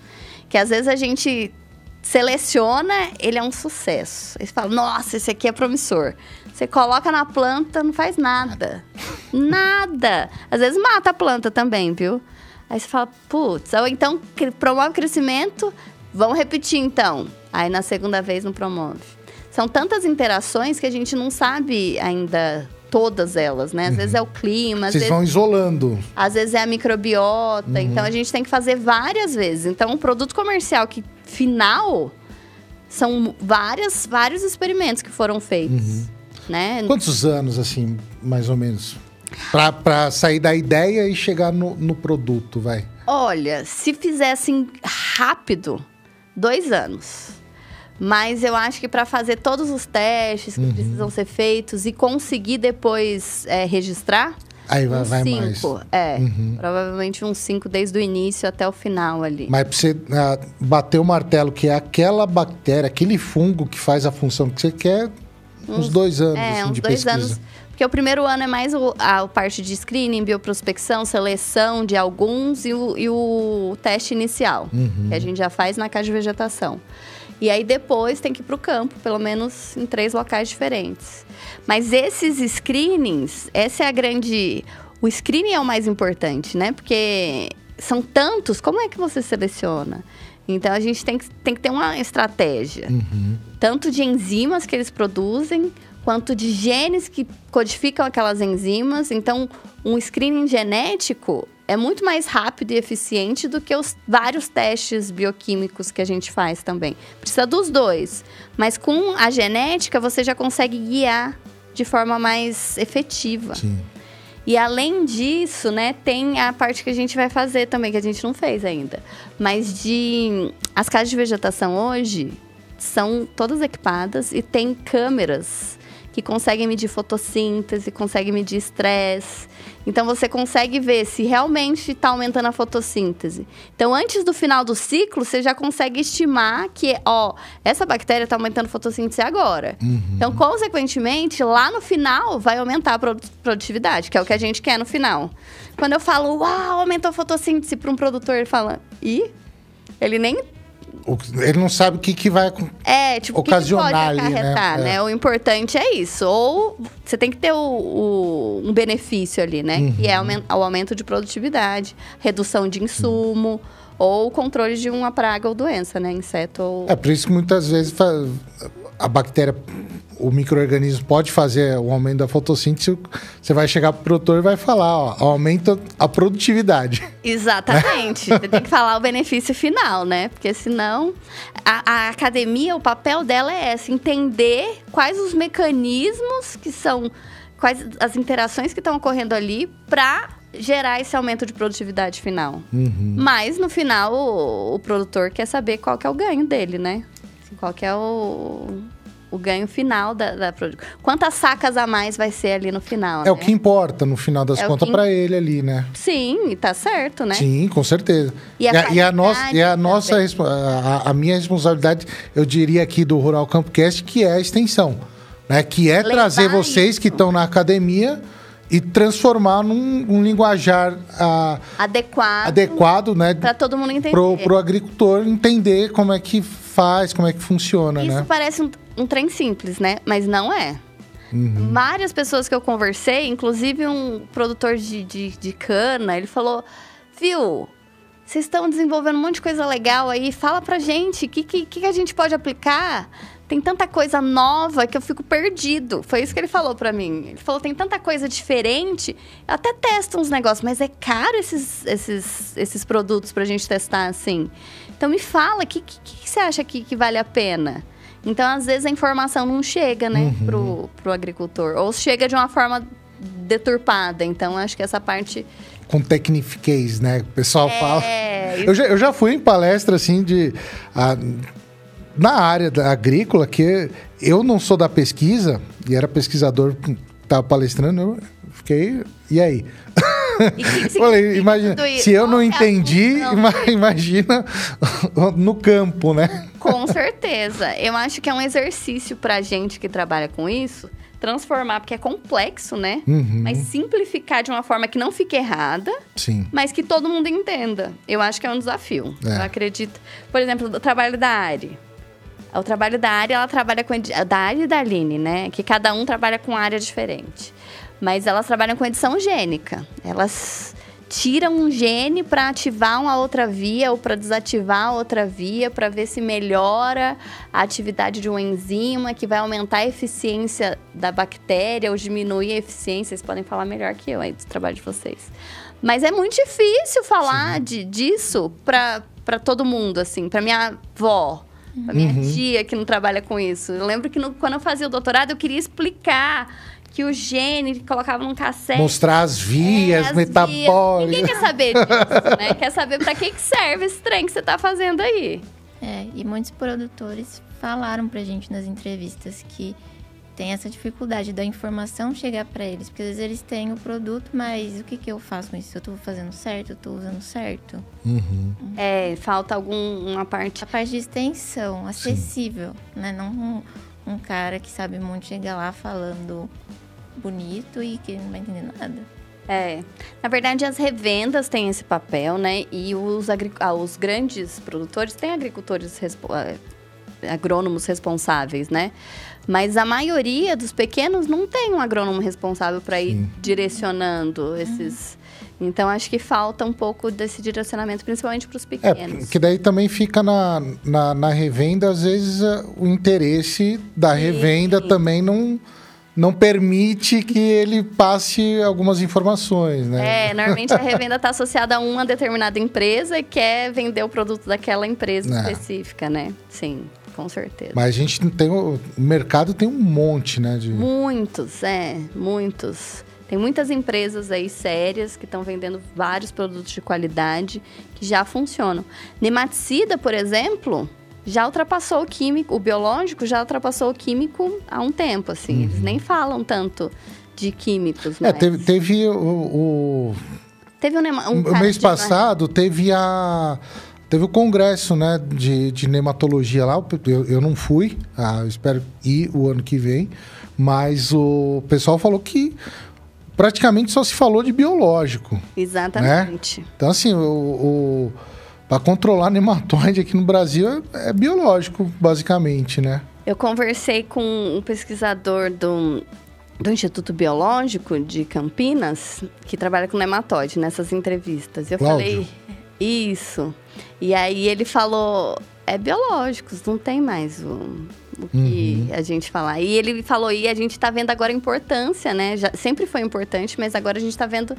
Que às vezes a gente seleciona, ele é um sucesso. Aí você fala, nossa, esse aqui é promissor. Você coloca na planta, não faz nada. Nada. Às vezes mata a planta também, viu? Aí você fala, putz, ou então promove crescimento, vamos repetir então. Aí na segunda vez não promove. São tantas interações que a gente não sabe ainda todas elas, né? Às vezes é o clima, às Vocês vezes vão isolando. às vezes é a microbiota, Uhum. então a gente tem que fazer várias vezes. Então, o produto comercial que final são várias, vários experimentos que foram feitos, Uhum. Né? Quantos anos, assim, mais ou menos? Pra, pra sair da ideia e chegar no, no produto, vai. Olha, se fizessem rápido, dois anos. Mas eu acho que para fazer todos os testes Uhum. que precisam ser feitos e conseguir depois é, registrar, Aí vai, vai mais. cinco. É, Uhum. provavelmente uns cinco desde o início até o final ali. Mas pra você ah, bater o martelo, que é aquela bactéria, aquele fungo que faz a função que você quer, uns, dois anos É, assim, uns de dois pesquisa. anos. Porque o primeiro ano é mais o- a, parte de screening, bioprospecção, seleção de alguns e o, e o teste inicial, Uhum. que a gente já faz na caixa de vegetação. E aí depois tem que ir para o campo, pelo menos em três locais diferentes. Mas esses screenings, essa é a grande. O screening é o mais importante, né? Porque são tantos, como é que você seleciona? Então a gente tem que, tem que ter uma estratégia Uhum. tanto de enzimas que eles produzem, quanto de genes que codificam aquelas enzimas. Então, um screening genético é muito mais rápido e eficiente do que os vários testes bioquímicos que a gente faz também. Precisa dos dois. Mas com a genética, você já consegue guiar de forma mais efetiva. Sim. E além disso, né, tem a parte que a gente vai fazer também, que a gente não fez ainda. Mas de. As casas de vegetação hoje são todas equipadas e tem câmeras que conseguem medir fotossíntese, conseguem medir estresse. Então você consegue ver se realmente está aumentando a fotossíntese. Então antes do final do ciclo, você já consegue estimar que, ó, essa bactéria está aumentando a fotossíntese agora. Então, consequentemente, lá no final vai aumentar a produ- produtividade, que é o que a gente quer no final. Quando eu falo, uau, aumentou a fotossíntese para um produtor, ele fala, ih? Ele nem Ele não sabe o que, que vai. é, tipo, o que que pode Ocasionar ali, né? acarretar, né? É. O importante é isso. Ou você tem que ter o, o- um benefício ali, né? Uhum. Que é aumen- o aumento de produtividade, redução de insumo, ou o controle de uma praga ou doença, né? Inseto ou... É por isso que muitas vezes a bactéria, o microorganismo pode fazer o aumento da fotossíntese. Você vai chegar pro produtor e vai falar, ó, aumenta a produtividade. Exatamente. Você tem que falar o benefício final, né? Porque senão. A, a academia, o papel dela é esse: entender quais os mecanismos que são. Quais as interações que estão ocorrendo ali para gerar esse aumento de produtividade final. Mas no final, o, o produtor quer saber qual que é o ganho dele, né? Qual que é o. O ganho final da, da produção. Quantas sacas a mais vai ser ali no final? É né? o que importa, no final das É contas, que- para ele ali, né? Sim, e tá certo, né? Sim, com certeza. E a e a, e a nossa, e a, nossa a, a minha responsabilidade, eu diria aqui do Rural Campcast, que é a extensão. Né? Que é Levar trazer vocês isso. que estão na academia e transformar num um linguajar ah, Adequado. adequado, né? Pra todo mundo entender. Pro, pro agricultor entender como é que faz, como é que funciona, Isso né? parece um, um trem simples, né? Mas não é. Uhum. Várias pessoas que eu conversei, inclusive um produtor de, de, de cana, ele falou: Viu, vocês estão desenvolvendo um monte de coisa legal aí, fala pra gente, o que, que, que a gente pode aplicar? Tem tanta coisa nova que eu fico perdido. Foi isso que ele falou pra mim. Ele falou: tem tanta coisa diferente. Eu até testo uns negócios, mas é caro esses, esses, esses produtos pra gente testar assim. Então me fala, o que, que, que você acha que, que vale a pena? Então, às vezes, a informação não chega, né, Uhum. pro, pro agricultor. Ou chega de uma forma deturpada. Então, acho que essa parte. Com tecnifiquez, né? O pessoal fala. É, Eu já, eu já fui em palestra, assim, de... ah, na área da agrícola, que eu não sou da pesquisa, e era pesquisador estava palestrando, eu fiquei... E aí? E que que Falei, imagina, se eu não é entendi, imagina no campo, né? Com certeza. Eu acho que é um exercício pra gente que trabalha com isso, transformar, porque é complexo, né? Uhum. Mas simplificar de uma forma que não fique errada, Sim. mas que todo mundo entenda. Eu acho que é um desafio. É. Eu acredito. Por exemplo, o trabalho da Ari. O trabalho da Ari, ela trabalha com... Da Ari e da Aline, né? Que cada um trabalha com área diferente. Mas elas trabalham com edição gênica. Elas tiram um gene para ativar uma outra via ou para desativar outra via para ver se melhora a atividade de uma enzima que vai aumentar a eficiência da bactéria ou diminuir a eficiência. Vocês podem falar melhor que eu aí do trabalho de vocês. Mas é muito difícil falar de, disso para todo mundo, assim. Para minha avó, pra minha tia que não trabalha com isso. Eu lembro que no- quando eu fazia o doutorado, eu queria explicar que o gene colocava num cassete Mostrar as vias é, as metabólicas. Ninguém quer saber disso, né? Quer saber pra que, que serve esse trem que você tá fazendo aí. É, e muitos produtores falaram pra gente nas entrevistas que tem essa dificuldade da informação chegar pra eles, porque às vezes eles têm o produto, mas o que, que eu faço com isso? Eu tô fazendo certo? Eu tô usando certo? Uhum. É, falta alguma parte. A parte de extensão, acessível, né? Não um, um cara que sabe muito chegar lá falando bonito e que não vai entender nada. É. Na verdade, as revendas têm esse papel, né? E os, ah, os grandes produtores têm agricultores respo- ah, agrônomos responsáveis, né? Mas a maioria dos pequenos não tem um agrônomo responsável para ir Sim. direcionando esses. Então acho que falta um pouco desse direcionamento, principalmente para os É, pequenos. porque daí também fica na, na, na revenda, às vezes, eh, o interesse da revenda também não, não permite que ele passe algumas informações, né? É, normalmente a revenda está associada a uma determinada empresa e quer vender o produto daquela empresa É. específica, né? Sim, com certeza. Mas a gente tem. O mercado tem um monte, né? De... Muitos, é, muitos. Tem muitas empresas aí sérias que estão vendendo vários produtos de qualidade que já funcionam. Nematicida, por exemplo, já ultrapassou o químico, o biológico já ultrapassou o químico há um tempo, assim. Eles nem falam tanto de químicos, Uhum. É, mas... teve, teve o, o, Teve um, um mês passado teve a teve o congresso, né, de, de nematologia lá. Eu, eu não fui, ah, eu espero ir o ano que vem, mas o pessoal falou que praticamente só se falou de biológico. Exatamente. Então assim, o, o para controlar nematóide aqui no Brasil é, é biológico, basicamente, né? Eu conversei com um pesquisador do, do Instituto Biológico de Campinas, que trabalha com nematóide, nessas entrevistas. Eu Cláudio. falei, isso. E aí ele falou, é biológicos, não tem mais o, o que a gente falar. E ele falou, e a gente está vendo agora a importância, né? Já, sempre foi importante, mas agora a gente está vendo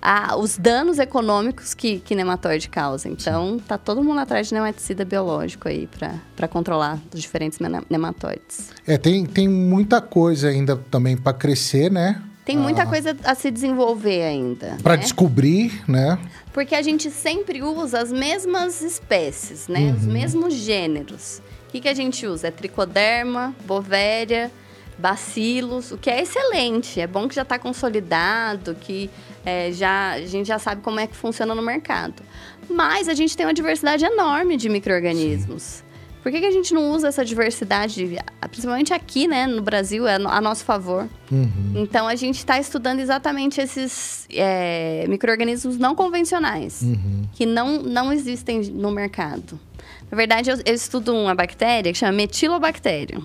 a- os danos econômicos que, que nematóide causa. Então, tá todo mundo atrás de nematicida biológico aí para controlar os diferentes nematóides. É, tem, tem muita coisa ainda também para crescer, né? Tem muita coisa a se desenvolver ainda. Para né? descobrir, né? Porque a gente sempre usa as mesmas espécies, né? Os mesmos gêneros. O que, que a gente usa? É tricoderma, bovéria, bacilos, o que é excelente. É bom que já está consolidado, que é, já, a gente já sabe como é que funciona no mercado. Mas a gente tem uma diversidade enorme de micro-organismos. Por que, que a gente não usa essa diversidade, principalmente aqui, né, no Brasil, é a nosso favor? Então, a gente está estudando exatamente esses é, micro-organismos não convencionais, que não, não existem no mercado. Na verdade, eu, eu estudo uma bactéria que chama metilobacterium.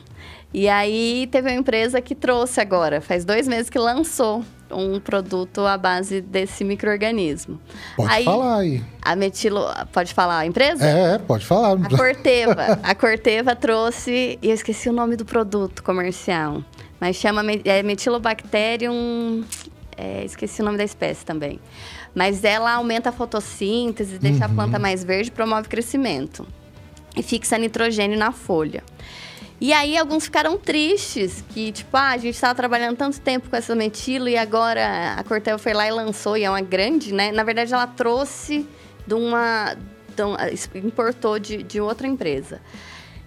E aí, teve uma empresa que trouxe agora, faz dois meses que lançou um produto à base desse micro-organismo. Pode Aí, falar aí. A metilo... Pode falar a empresa? É, é, pode falar. A Corteva. A Corteva trouxe, e eu esqueci o nome do produto comercial, mas chama é, Metilobacterium, é, esqueci o nome da espécie também. Mas ela aumenta a fotossíntese, deixa a planta mais verde, promove crescimento e fixa nitrogênio na folha. E aí alguns ficaram tristes, que tipo, ah, a gente estava trabalhando tanto tempo com essa metilo e agora a Corteva foi lá e lançou, e é uma grande, né? Na verdade, ela trouxe de uma... de um- importou de, de outra empresa.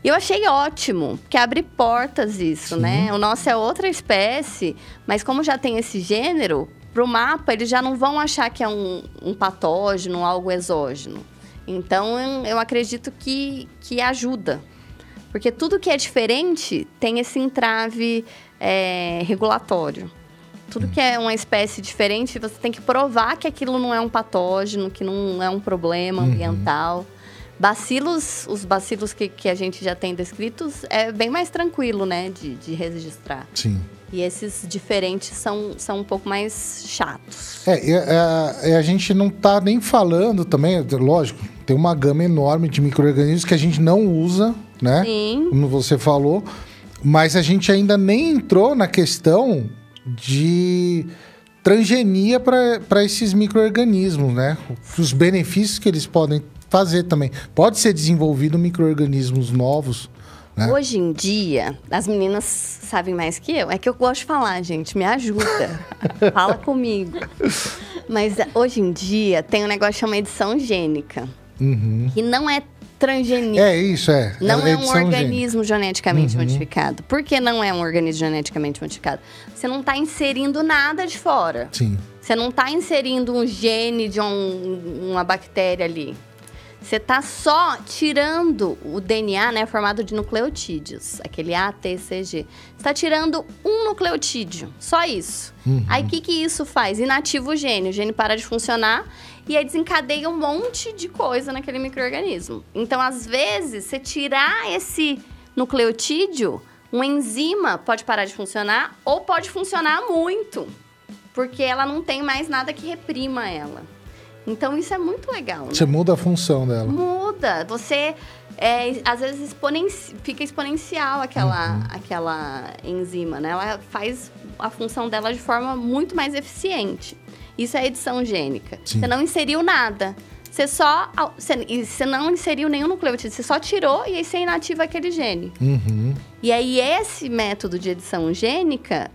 E eu achei ótimo, que abre portas isso, né? O nosso é outra espécie, mas como já tem esse gênero, pro mapa eles já não vão achar que é um, um patógeno, algo exógeno. Então eu- eu acredito que, que ajuda. Porque tudo que é diferente tem esse entrave é, regulatório. Tudo que é uma espécie diferente, você tem que provar que aquilo não é um patógeno, que não é um problema ambiental. Bacilos, os bacilos que, que a gente já tem descritos, é bem mais tranquilo, né, de, de registrar. Sim. E esses diferentes são, são um pouco mais chatos. É, é, e a gente não tá nem falando também, lógico, tem uma gama enorme de micro-organismos que a gente não usa, né? Sim. Como você falou, mas a gente ainda nem entrou na questão de transgenia para esses micro-organismos, né? Os benefícios que eles podem fazer também. Pode ser desenvolvido micro-organismos novos, né? Hoje em dia, as meninas sabem mais que eu. É que eu gosto de falar, gente. Me ajuda. Fala comigo. Mas hoje em dia tem um negócio que chama edição gênica. Que não é transgenia. É isso, é. Não é é um edição gênica. organismo geneticamente modificado. Por que não é um organismo geneticamente modificado? Você não está inserindo nada de fora. Sim. Você não está inserindo um gene de um- uma bactéria ali. Você está só tirando o DNA, né, formado de nucleotídeos, aquele ATCG. Você está tirando um nucleotídeo, só isso. Aí o que, que isso faz? Inativa o gene, o gene para de funcionar e aí desencadeia um monte de coisa naquele microorganismo. Então, às vezes, você tirar esse nucleotídeo, uma enzima pode parar de funcionar ou pode funcionar muito porque ela não tem mais nada que reprima ela. Então isso é muito legal, né? Você muda a função dela. Muda. Você é, às vezes exponenci fica exponencial aquela, uhum. aquela enzima, né? Ela faz a função dela de forma muito mais eficiente. Isso é edição gênica. Sim. Você não inseriu nada. Você só. Você, você não inseriu nenhum nucleotídeo, você só tirou e aí você inativa aquele gene. Uhum. E aí, esse método de edição gênica,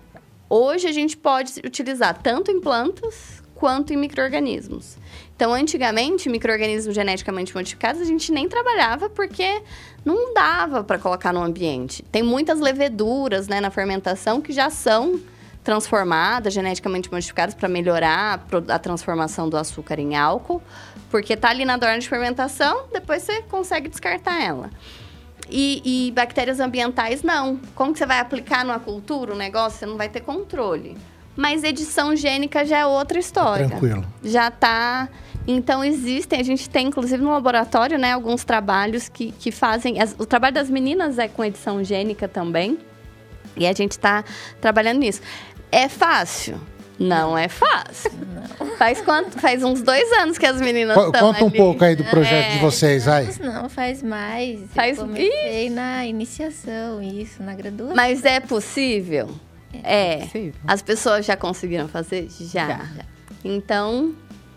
hoje a gente pode utilizar tanto em plantas quanto em micro-organismos. Então, antigamente, micro-organismos geneticamente modificados a gente nem trabalhava porque não dava para colocar no ambiente. Tem muitas leveduras né, na fermentação que já são transformadas, geneticamente modificadas para melhorar a transformação do açúcar em álcool, porque está ali na dorna de fermentação, depois você consegue descartar ela. E, e, bactérias ambientais, não. Como que você vai aplicar numa cultura, um negócio, você não vai ter controle. Mas edição gênica já é outra história. Tranquilo. Já está então, existem, a gente tem, inclusive no laboratório, né, alguns trabalhos que, que fazem. As, o trabalho das meninas é com edição gênica também. E a gente está trabalhando nisso. É fácil? Não é fácil. Não. Faz quanto? Faz uns dois anos que as meninas estão Conta um pouco aí do projeto é, de vocês, aí. Não, faz mais. Faz... Eu comecei na iniciação, isso, na graduação. Mas é possível? É. é. Possível. As pessoas já conseguiram fazer? Já. já. Então,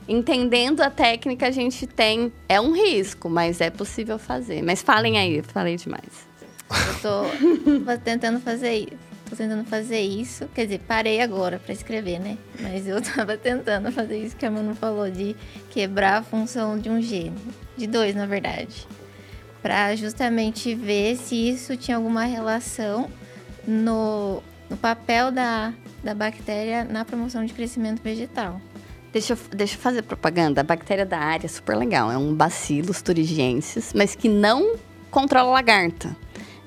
entendendo a técnica, a gente tem. É um risco, mas é possível fazer. Mas falem aí, falei demais. Eu tô tentando fazer isso. Tô tentando fazer isso. Quer dizer, parei agora para escrever, né? Mas eu tava tentando fazer isso que a Manu falou, de quebrar a função de um gene. De dois, na verdade. Para justamente ver se isso tinha alguma relação no, no papel da, da bactéria na promoção de crescimento vegetal. Deixa eu, deixa eu fazer propaganda. A bactéria da área é super legal. É um bacillus thuringiensis, mas que não controla lagarta.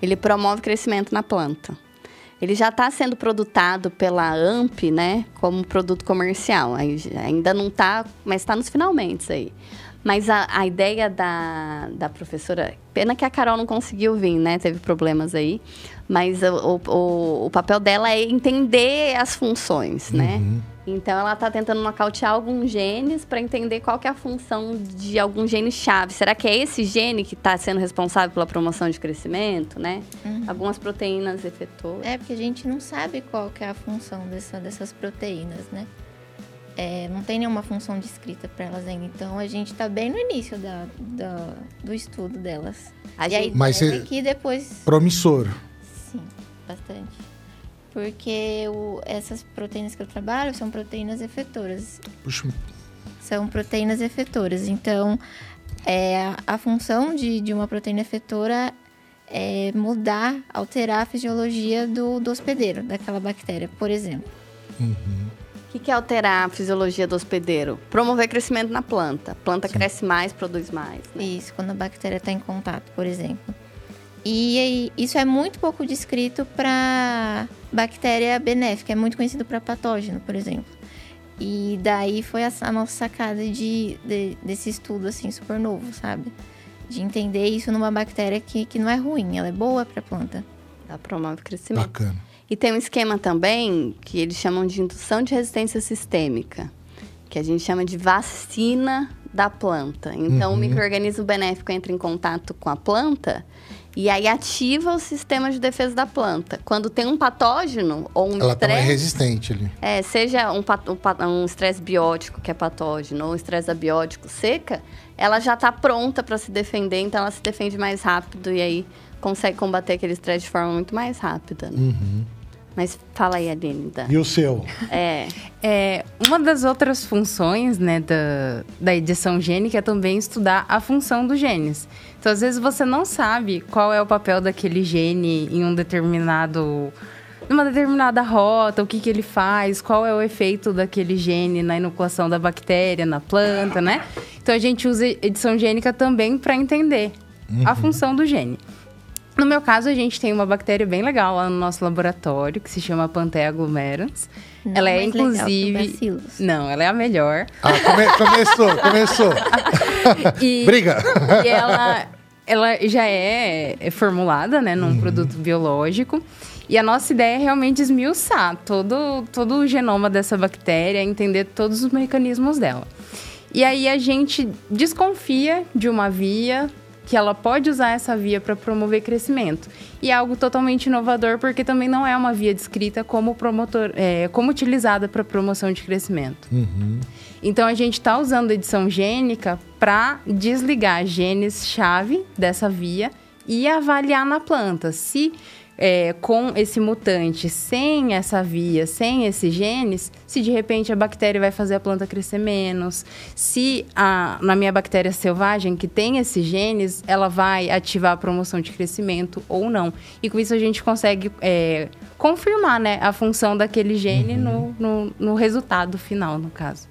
Ele promove crescimento na planta. Ele já está sendo produtado pela AMP, né, como produto comercial. Ainda não está, mas está nos finalmente aí. Mas a, a ideia da, da professora. Pena que a Carol não conseguiu vir, né? Teve problemas aí. Mas o, o, o papel dela é entender as funções, né? Uhum. Então ela está tentando nocautear alguns genes para entender qual que é a função de algum gene chave. Será que é esse gene que está sendo responsável pela promoção de crescimento, né? Uhum. Algumas proteínas efetoras. É porque a gente não sabe qual que é a função dessa, dessas proteínas, né? É, não tem nenhuma função descrita para elas ainda. Então a gente está bem no início da, da, do estudo delas. A e gente... Mas é que depois. Promissor. Sim, bastante porque o, essas proteínas que eu trabalho são proteínas efetoras. Puxa. São proteínas efetoras. Então, é, a função de, de uma proteína efetora é mudar, alterar a fisiologia do, do hospedeiro, daquela bactéria, por exemplo. Uhum. O que, que é alterar a fisiologia do hospedeiro? Promover crescimento na planta. A planta Sim. cresce mais, produz mais. Né? Isso, quando a bactéria está em contato, por exemplo. E isso é muito pouco descrito para bactéria benéfica, é muito conhecido para patógeno, por exemplo. E daí foi a, a nossa sacada de, de, desse estudo, assim, super novo, sabe? De entender isso numa bactéria que, que não é ruim, ela é boa para a planta. Ela promove crescimento. Bacana. E tem um esquema também que eles chamam de indução de resistência sistêmica, que a gente chama de vacina da planta. Então, uhum. o microorganismo benéfico entra em contato com a planta e aí ativa o sistema de defesa da planta. Quando tem um patógeno ou um Ela estresse... Ela é resistente ali. É, seja um, um estresse biótico, que é patógeno, ou um estresse abiótico seca, ela já está pronta para se defender, então ela se defende mais rápido e aí consegue combater aquele estresse de forma muito mais rápida. Né? Uhum. Mas fala aí, Aline. E o seu? É. é. Uma das outras funções né, da, da edição gênica é também estudar a função dos genes. Então, às vezes, você não sabe qual é o papel daquele gene em um determinado. numa determinada rota, o que, que ele faz, qual é o efeito daquele gene na inoculação da bactéria, na planta, né? Então, a gente usa edição gênica também para entender uhum. a função do gene. No meu caso, a gente tem uma bactéria bem legal lá no nosso laboratório, que se chama Panthea glomerans. Não, ela é inclusive. Não, ela é a melhor. Ah, come... começou, começou. e, Briga! E ela, ela já é, é formulada, né, num uhum. produto biológico. E a nossa ideia é realmente esmiuçar todo, todo o genoma dessa bactéria, entender todos os mecanismos dela. E aí a gente desconfia de uma via que ela pode usar essa via para promover crescimento. E é algo totalmente inovador, porque também não é uma via descrita como promotor, é, como utilizada para promoção de crescimento. Então a gente está usando a edição gênica para desligar genes chave dessa via e avaliar na planta se é, com esse mutante, sem essa via, sem esses genes, se de repente a bactéria vai fazer a planta crescer menos, se a, na minha bactéria selvagem, que tem esses genes, ela vai ativar a promoção de crescimento ou não. E com isso a gente consegue é, confirmar né, a função daquele gene no, no, no resultado final, no caso.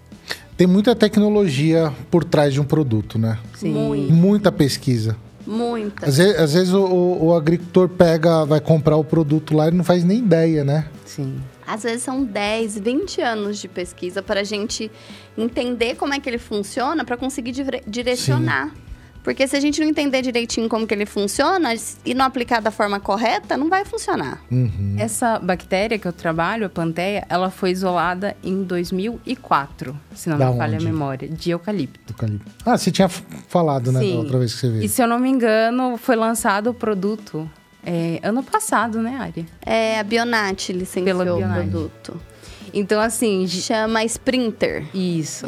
Tem muita tecnologia por trás de um produto, né? Sim. Muita pesquisa. Muita. Às vezes, às vezes o, o- o agricultor pega, vai comprar o produto lá e não faz nem ideia, né? Sim. Às vezes são 10, 20 anos de pesquisa para a gente entender como é que ele funciona para conseguir dire- direcionar. Porque se a gente não entender direitinho como que ele funciona e não aplicar da forma correta, não vai funcionar. Essa bactéria que eu trabalho, a Panteia, ela foi isolada em 2004, se não Da me falha a memória, de eucalipto. Eucalipto. Ah, você tinha falado, né? Sim. Da outra vez que você veio. E se eu não me engano, foi lançado o produto é, ano passado, né, Ari? É, a Bionat licenciou Pela o Bionat. produto. Então, assim, Chama Sprinter. isso.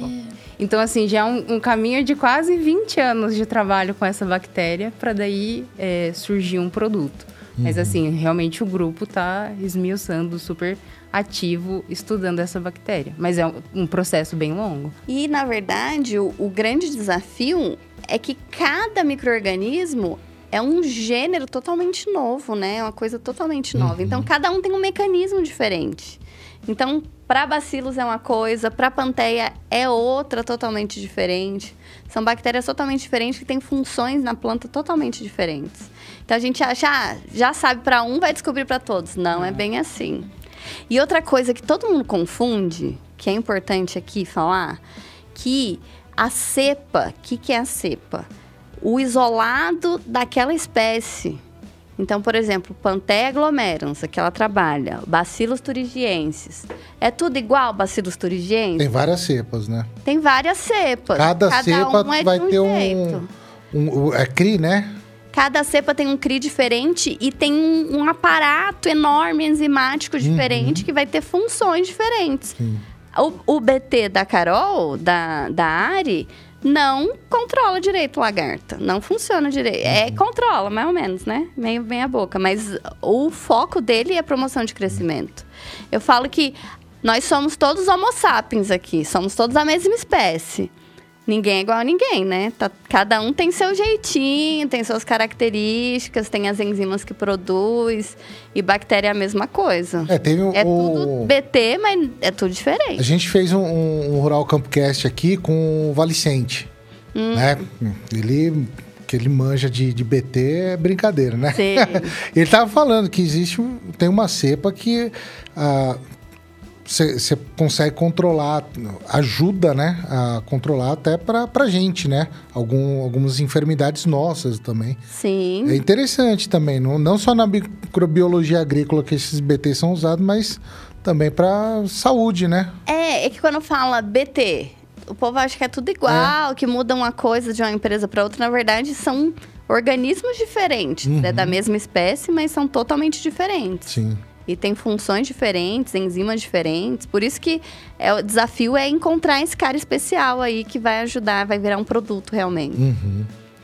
Então, assim, já é um, um caminho de quase 20 anos de trabalho com essa bactéria para daí é, surgir um produto. Mas, assim, realmente o grupo tá esmiuçando, super ativo, estudando essa bactéria. Mas é um, um processo bem longo. E, na verdade, o, o grande desafio é que cada microorganismo é um gênero totalmente novo, né? É uma coisa totalmente nova. Então, cada um tem um mecanismo diferente. Então, para bacilos é uma coisa, para panteia é outra totalmente diferente. São bactérias totalmente diferentes que têm funções na planta totalmente diferentes. Então, a gente acha, ah, já sabe para um, vai descobrir para todos. Não, é bem assim. E outra coisa que todo mundo confunde, que é importante aqui falar, que a cepa, o que, que é a cepa? O isolado daquela espécie. Então, por exemplo, Panthea glomerans, que ela trabalha, Bacillus thuringiensis. É tudo igual, Bacillus thuringiensis? Tem várias cepas, né? Tem várias cepas. Cada, cepa um é vai um ter um, um, É CRI, né? Cada cepa tem um CRI diferente e tem um, um aparato enorme enzimático diferente que vai ter funções diferentes. O, o BT da Carol, da, da Ari, não controla direito o lagarta. Não funciona direito. É, controla, mais ou menos, né? Meio bem a boca. Mas o foco dele é promoção de crescimento. Eu falo que nós somos todos homo sapiens aqui. Somos todos a mesma espécie. Ninguém é igual a ninguém, né? Tá- cada um tem seu jeitinho, tem suas características, tem as enzimas que produz. E bactéria é a mesma coisa. É, teve o. É tudo BT, mas é tudo A diferente. gente fez um, um Rural Campcast aqui com o Valicente, Hum. né? Ele que ele manja de, de BT é brincadeira, né? Sim. ele tava falando que existe um- tem uma cepa que você consegue controlar, ajuda, né, a controlar até pra, pra gente, né? Algum, algumas enfermidades nossas também. Sim. É interessante também, não, não só na microbiologia agrícola que esses BT são usados, mas também para saúde, né? É, é que quando fala BT, o povo acha que é tudo igual, que muda uma coisa de uma empresa para outra. Na verdade, são organismos diferentes, é da mesma espécie, mas são totalmente diferentes. Sim. E tem funções diferentes, enzimas diferentes. Por isso que é, o desafio é encontrar esse cara especial aí que vai ajudar, vai virar um produto realmente.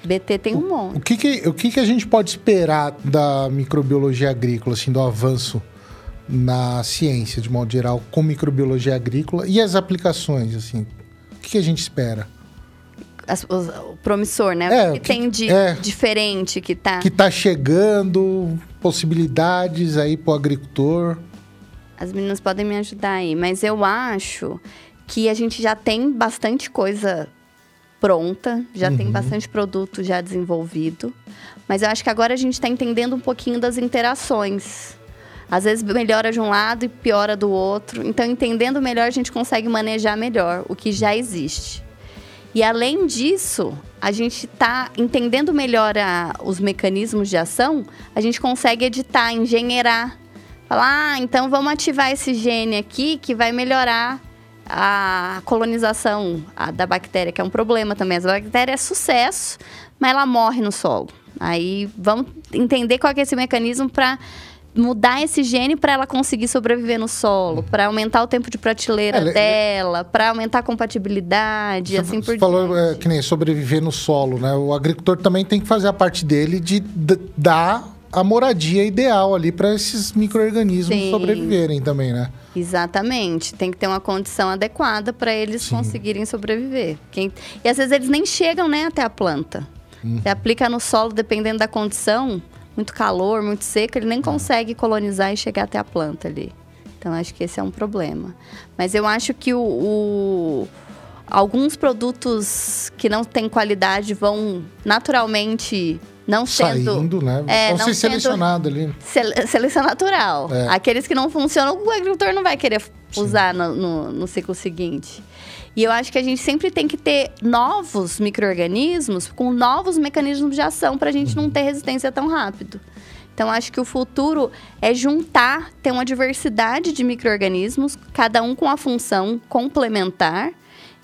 BT tem um monte. O que que, o que que a gente pode esperar da microbiologia agrícola, assim, do avanço na ciência, de modo geral, com microbiologia agrícola e as aplicações, assim? O que, que a gente espera? As- os- o promissor, né? É, o que, o que- tem de é. diferente que tá. Que tá chegando, possibilidades aí pro agricultor. As meninas podem me ajudar aí, mas eu acho que a gente já tem bastante coisa pronta, já tem bastante produto já desenvolvido, mas eu acho que agora a gente está entendendo um pouquinho das interações. Às vezes melhora de um lado e piora do outro. Então, entendendo melhor, a gente consegue manejar melhor o que já existe. E além disso, a gente está entendendo melhor a- os mecanismos de ação, a gente consegue editar, engenheirar. Falar, ah, então vamos ativar esse gene aqui que vai melhorar a colonização a, da bactéria, que é um problema também. A bactéria é sucesso, mas ela morre no solo. Aí vamos entender qual é esse mecanismo para mudar esse gene para ela conseguir sobreviver no solo, para aumentar o tempo de prateleira É, dela, para aumentar a compatibilidade, e assim Você por falou diante. é, que nem sobreviver no solo, né? O agricultor também tem que fazer a parte dele de dar a moradia ideal ali para esses micro-organismos Sim. sobreviverem também, né? Exatamente. Tem que ter uma condição adequada para eles conseguirem sobreviver. Quem- E às vezes eles nem chegam né, até a planta. Você aplica no solo, dependendo da condição, muito calor, muito seco, ele nem consegue colonizar e chegar até a planta ali. Então acho que esse é um problema. Mas eu acho que o, o- alguns produtos que não têm qualidade vão naturalmente não sendo Saindo, né? É, Vão não ser selecionados ali. Sele- seleção natural. É. Aqueles que não funcionam, o agricultor não vai querer usar no, no- no ciclo seguinte. E eu acho que a gente sempre tem que ter novos micro-organismos com novos mecanismos de ação para a gente não ter resistência tão rápido. Então, acho que o futuro é juntar, ter uma diversidade de micro-organismos, cada um com a função complementar,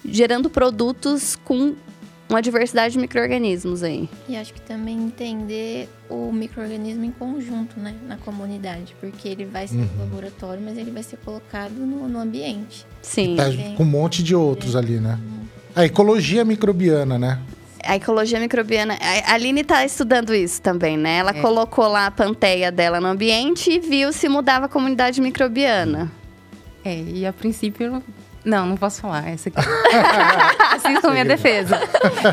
gerando produtos com uma diversidade de micro-organismos aí. E acho que também entender o microorganismo em conjunto, né, na comunidade, porque ele vai ser no laboratório, mas ele vai ser colocado no, no ambiente. Sim. Tá com um monte de outros ali, né? A ecologia microbiana, né? A ecologia microbiana. A a Aline está estudando isso também, né? Ela colocou lá a panteia dela no ambiente e viu se mudava a comunidade microbiana. É, e a princípio. Não, não posso falar. Essa aqui. Assistam minha defesa.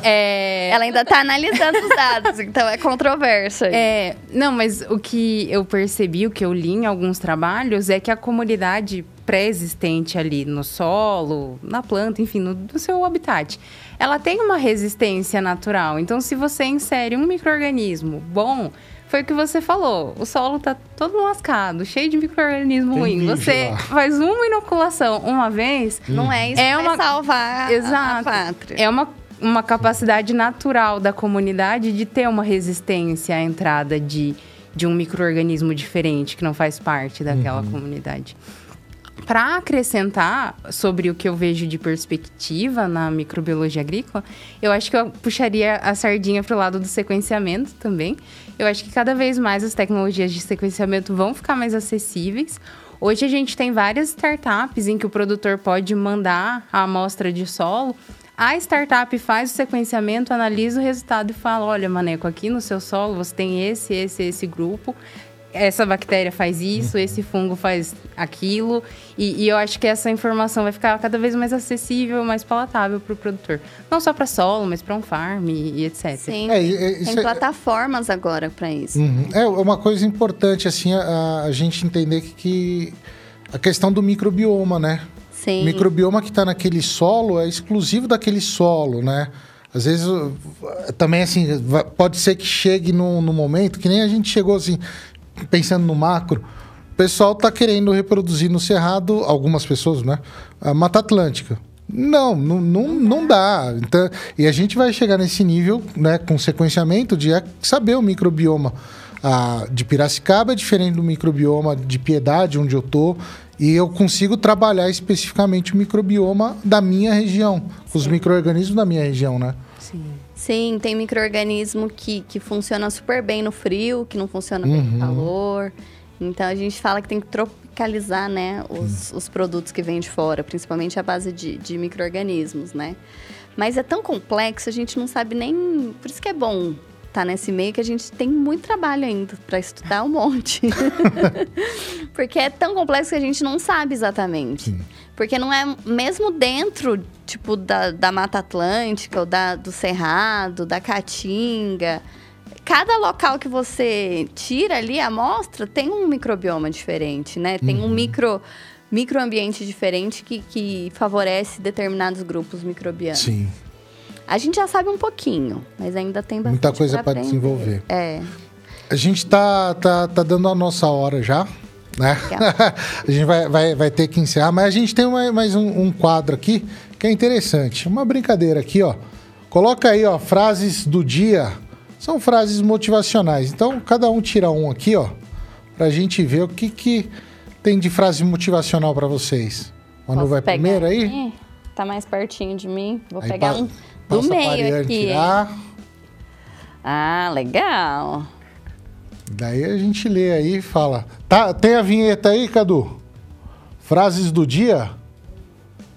É, Ela ainda está analisando os dados, então é controverso. É, não, mas o que eu percebi, o que eu li em alguns trabalhos, é que a comunidade pré-existente ali no solo, na planta, enfim, no, no seu habitat, ela tem uma resistência natural. Então, se você insere um microorganismo bom, foi o que você falou, o solo tá todo lascado, cheio de microorganismo ruim. Você lá. faz uma inoculação uma vez, Não é isso É que uma- vai salvar a- Exato. a pátria. É uma, uma capacidade natural da comunidade de ter uma resistência à entrada de, de um microorganismo diferente que não faz parte daquela comunidade. Para acrescentar sobre o que eu vejo de perspectiva na microbiologia agrícola, eu acho que eu puxaria a sardinha para o lado do sequenciamento também. Eu acho que cada vez mais as tecnologias de sequenciamento vão ficar mais acessíveis. Hoje a gente tem várias startups em que o produtor pode mandar a amostra de solo. A startup faz o sequenciamento, analisa o resultado e fala: olha, Maneco, aqui no seu solo você tem esse, esse, esse grupo. Essa bactéria faz isso, esse fungo faz aquilo. E, e eu acho que essa informação vai ficar cada vez mais acessível, mais palatável para o produtor. Não só para solo, mas para um farm e, e etc. Sim. É, e- e- isso Tem é- plataformas agora para isso. Uhum. É uma coisa importante, assim, a, a gente entender que, que a questão do microbioma, né? Sim. O microbioma que está naquele solo é exclusivo daquele solo, né? Às vezes, também assim, pode ser que chegue no, no momento, que nem a gente chegou assim, pensando no macro, o pessoal está querendo reproduzir no Cerrado, algumas pessoas, né? A Mata Atlântica. Não, não, não, não dá. Então, e a gente vai chegar nesse nível, né, com sequenciamento, de é saber o microbioma ah, de Piracicaba é diferente do microbioma de Piedade, onde eu tô, e eu consigo trabalhar especificamente o microbioma da minha região, os micro-organismos da minha região, né? Sim. Sim, tem micro-organismo que, que funciona super bem no frio, que não funciona bem Uhum. no calor. Então a gente fala que tem que tropicalizar, né, os, os produtos que vêm de fora, principalmente a base de, de micro-organismos, né? Mas é tão complexo, a gente não sabe nem. Por isso que é bom estar nesse meio que a gente tem muito trabalho ainda para estudar um monte. Porque é tão complexo que a gente não sabe exatamente. Porque não é mesmo dentro, tipo, da, da Mata Atlântica, ou da, do Cerrado, da Caatinga. Cada local que você tira ali a amostra tem um microbioma diferente, né? Tem um micro microambiente diferente que, que favorece determinados grupos microbianos. Sim. A gente já sabe um pouquinho, mas ainda tem bastante Muita coisa para desenvolver. É. A gente tá, tá, tá dando a nossa hora já, né? a gente vai, vai, vai ter que encerrar, mas a gente tem uma- mais um, um quadro aqui que é interessante. Uma brincadeira aqui, ó. Coloca aí, ó, frases do dia. São frases motivacionais. Então, cada um tira um aqui, ó, pra gente ver o que, que tem de frase motivacional para vocês. Manu Posso vai primeiro aí? Tá mais pertinho de mim. Vou Aí pegar pa- um do meio aqui. tirar. Ah, legal. Daí a gente lê aí e fala. Tá, tem a vinheta aí, Cadu? Frases do dia?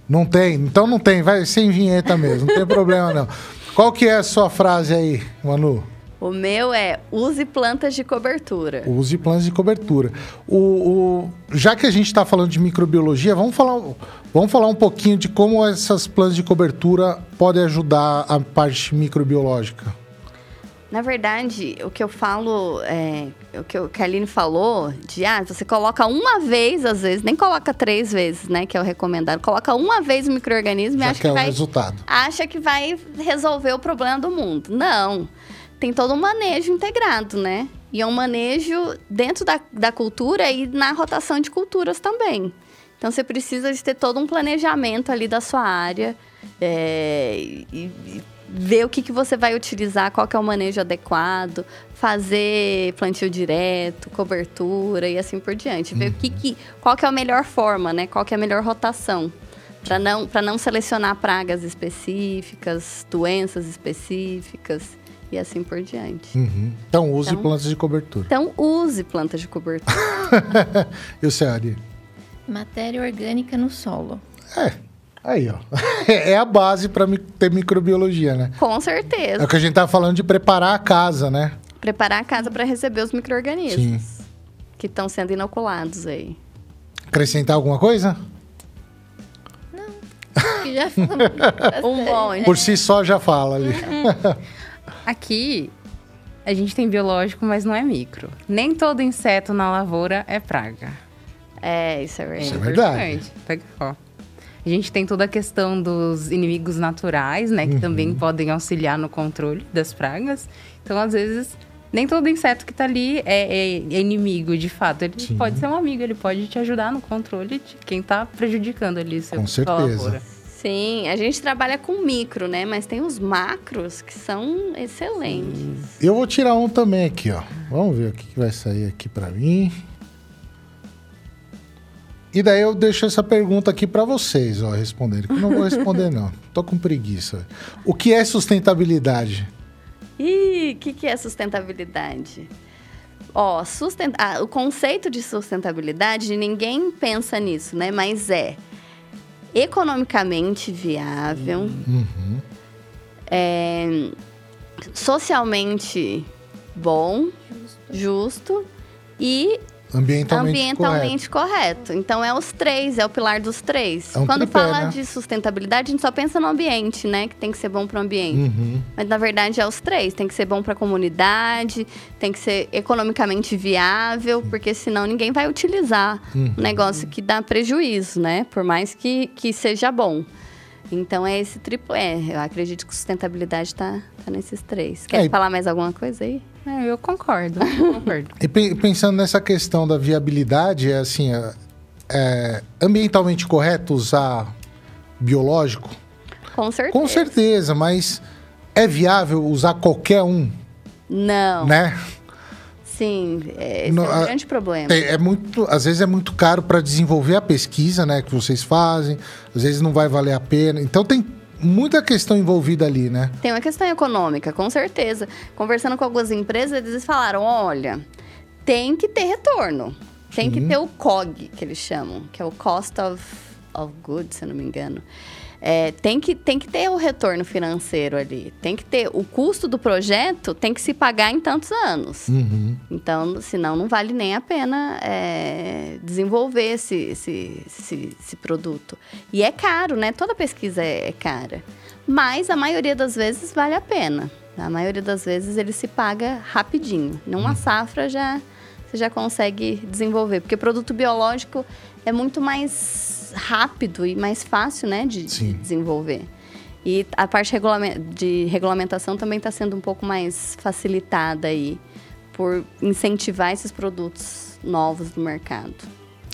Não tem? Então não tem, vai sem vinheta mesmo, não tem problema não. Qual que é a sua frase aí, Manu? O meu é use plantas de cobertura. Use planos de cobertura. O, o- já que a gente está falando de microbiologia, vamos falar, vamos falar um pouquinho de como essas plantas de cobertura podem ajudar a parte microbiológica. Na verdade, o que eu falo, é, o que que a Aline falou, de ah, você coloca uma vez, às vezes, nem coloca três vezes, né? Que é o recomendado. Coloca uma vez o microorganismo e acha que que é o vai resultado. acha que vai resolver o problema do mundo. Não. Tem todo um manejo integrado, né? E é um manejo dentro da, da cultura e na rotação de culturas também. Então você precisa de ter todo um planejamento ali da sua área é, e, e ver o que, que você vai utilizar, qual que é o manejo adequado, fazer plantio direto, cobertura e assim por diante. Ver o que, que qual que é a melhor forma, né? Qual que é a melhor rotação. Para não, pra não selecionar pragas específicas, doenças específicas e assim por diante. Uhum. Então use Então- plantas de cobertura. Então, use plantas de cobertura. Eu sei, Ari. Matéria orgânica no solo. É, aí ó. É a base para ter microbiologia, né? Com É certeza. o que a gente tá falando de preparar a casa, né? Preparar a casa para receber os micro-organismos que estão sendo inoculados aí. Acrescentar alguma coisa? Que já Um monte. Por si só já fala ali. Aqui, a gente tem biológico, mas não é micro. Nem todo inseto na lavoura é praga. É, isso é verdade. Isso é verdade. importante. Pega, ó. A gente tem toda a questão dos inimigos naturais, né? Que Uhum. também podem auxiliar no controle das pragas. Então, às vezes, nem todo inseto que tá ali é, é- é inimigo, de fato. Ele Sim. pode ser um amigo, ele pode te ajudar no controle de quem tá prejudicando ali seu, Com certeza. lavoura. Sim, a gente trabalha com micro, né? Mas tem os macros que são excelentes. Eu vou tirar um também aqui, ó. Vamos ver o que vai sair aqui para mim. E daí eu deixo essa pergunta aqui para vocês, ó, responderem. que Eu não vou responder não. Tô com preguiça. O que é sustentabilidade? E o que, que é sustentabilidade? Ó, susten- ah, o conceito de sustentabilidade, ninguém pensa nisso, né? Mas é economicamente viável, Uhum. é, socialmente bom, justo e Ambientalmente, ambientalmente correto. Então é os três, é o pilar dos três. É um Quando tripé, fala né? de sustentabilidade, a gente só pensa no ambiente, né? Que tem que ser bom para o ambiente. Uhum. Mas na verdade é os três. Tem que ser bom para a comunidade, tem que ser economicamente viável, porque senão ninguém vai utilizar Uhum. um negócio que dá prejuízo, né? Por mais que, que seja bom. Então é esse triplé. Eu acredito que sustentabilidade está tá nesses três. Quer É, falar mais alguma coisa aí? É, eu concordo, concordo. E pe- pensando nessa questão da viabilidade, é assim, é, é ambientalmente correto usar biológico? Com certeza. Com certeza, mas é viável usar qualquer um, Não. né? Sim, é, esse Não, é um a- grande problema. É, é muito, às vezes é muito caro para desenvolver a pesquisa, né, que vocês fazem. Às vezes não vai valer a pena. Então tem muita questão envolvida ali, né? Tem uma questão econômica, com certeza. Conversando com algumas empresas, eles falaram: olha, tem que ter retorno. Tem que Sim. ter o COG, que eles chamam, que é o Cost of, of Goods, se eu não me engano. É, tem, que, tem que ter o retorno financeiro ali. Tem que ter. O custo do projeto tem que se pagar em tantos anos. Uhum. Então, senão não vale nem a pena é, desenvolver esse, esse, esse, esse produto. E é caro, né? Toda pesquisa é, é cara. Mas a maioria das vezes vale a pena. A maioria das vezes ele se paga rapidinho. Numa safra já você já consegue desenvolver. Porque produto biológico é muito mais rápido e mais fácil, né? De, de desenvolver. E a parte de regulamentação também está sendo um pouco mais facilitada aí por incentivar esses produtos novos no mercado.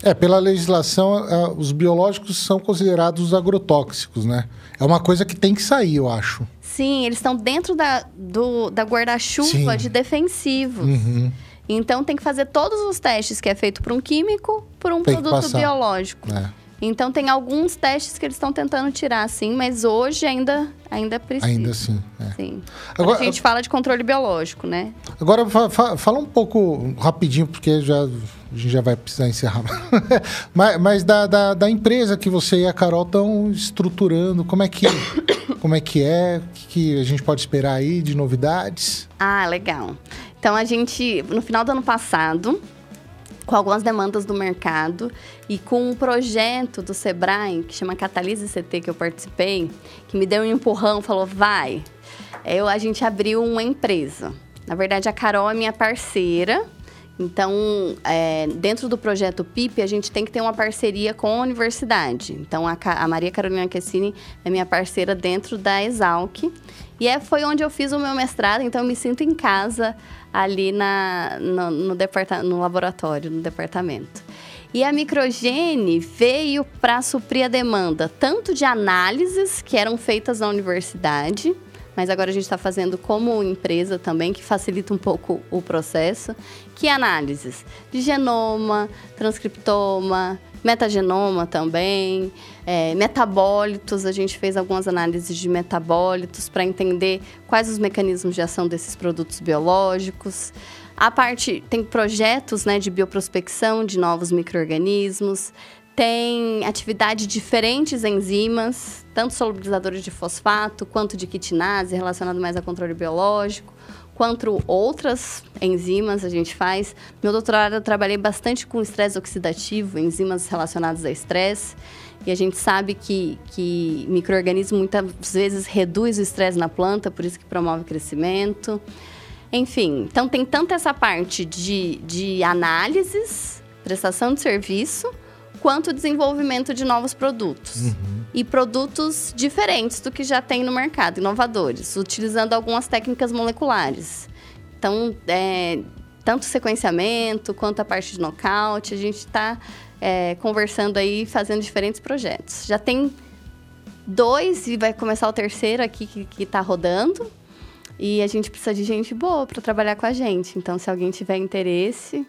É, pela legislação, os biológicos são considerados agrotóxicos, né? É uma coisa que tem que sair, eu acho. Sim, eles estão dentro da, do, da guarda-chuva de defensivos. Uhum. Então tem que fazer todos os testes que é feito por um químico por um Tem produto biológico. É. Então tem alguns testes que eles estão tentando tirar, sim, mas hoje ainda, ainda precisa. Ainda assim. É. Sim. Quando Agora- a gente fala de controle biológico, né? Agora, fa- fala um pouco rapidinho, porque já, a gente já vai precisar encerrar. mas mas da, da, da empresa que você e a Carol estão estruturando, como é que, como é, que é? O que, que a gente pode esperar aí de novidades? Ah, legal. Então a gente, no final do ano passado, com algumas demandas do mercado e com um projeto do Sebrae, que chama Catalise CT, que eu participei, que me deu um empurrão, falou, vai. Eu, a gente abriu uma empresa. Na verdade, a Carol é minha parceira. Então, é, dentro do projeto PIP, a gente tem que ter uma parceria com a universidade. Então, a, a Maria Carolina Kessini é minha parceira dentro da Exalc. E é, foi onde eu fiz o meu mestrado, então eu me sinto em casa ali na, no, no, no laboratório, no departamento. E a microgene veio para suprir a demanda tanto de análises que eram feitas na universidade, mas agora a gente está fazendo como empresa também, que facilita um pouco o processo, que é análises de genoma, transcriptoma, metagenoma também, é, metabólitos, a gente fez algumas análises de metabólitos para entender quais os mecanismos de ação desses produtos biológicos. A parte tem projetos né, de bioprospecção de novos micro-organismos, tem atividade de diferentes enzimas, tanto solubilizadores de fosfato quanto de quitinase, relacionado mais a controle biológico, quanto outras enzimas a gente faz. Meu doutorado eu trabalhei bastante com estresse oxidativo, enzimas relacionadas a estresse. E a gente sabe que, que microorganismo muitas vezes reduz o estresse na planta, por isso que promove o crescimento. Enfim, então tem tanto essa parte de, de análises, prestação de serviço, quanto desenvolvimento de novos produtos. E produtos diferentes do que já tem no mercado, inovadores, utilizando algumas técnicas moleculares. Então, é, tanto sequenciamento quanto a parte de nocaute, a gente está é, conversando aí, fazendo diferentes projetos. Já tem dois e vai começar o terceiro aqui que está rodando. E a gente precisa de gente boa para trabalhar com a gente. Então, se alguém tiver interesse,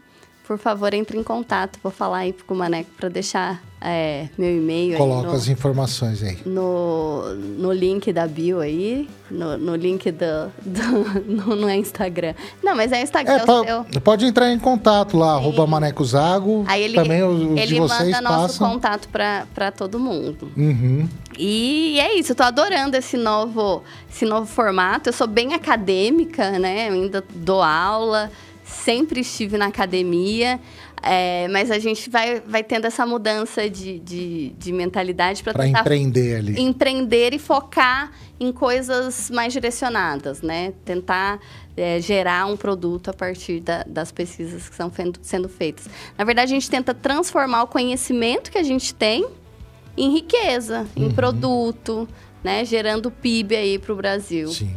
por favor, entre em contato. Vou falar aí com o Maneco para deixar é, meu e-mail Coloca no, as informações aí. no, no link da bio aí, no, no link do, do no, no Instagram. Não, mas é o Instagram É, seu. pode entrar em contato lá, arroba Maneco Zago. Aí ele, Também os, os ele de vocês manda nosso passam. contato para todo mundo. Uhum. E é isso, eu tô adorando esse novo, esse novo formato. Eu sou bem acadêmica, né? Eu ainda dou aula, sempre estive na academia. é, mas a gente vai, vai tendo essa mudança de, de, de mentalidade para tentar empreender ali. empreender e focar em coisas mais direcionadas, né? Tentar é, gerar um produto a partir da- das pesquisas que estão sendo feitas. Na verdade, a gente tenta transformar o conhecimento que a gente tem em riqueza, em produto, né? Gerando PIB aí para o Brasil. Sim.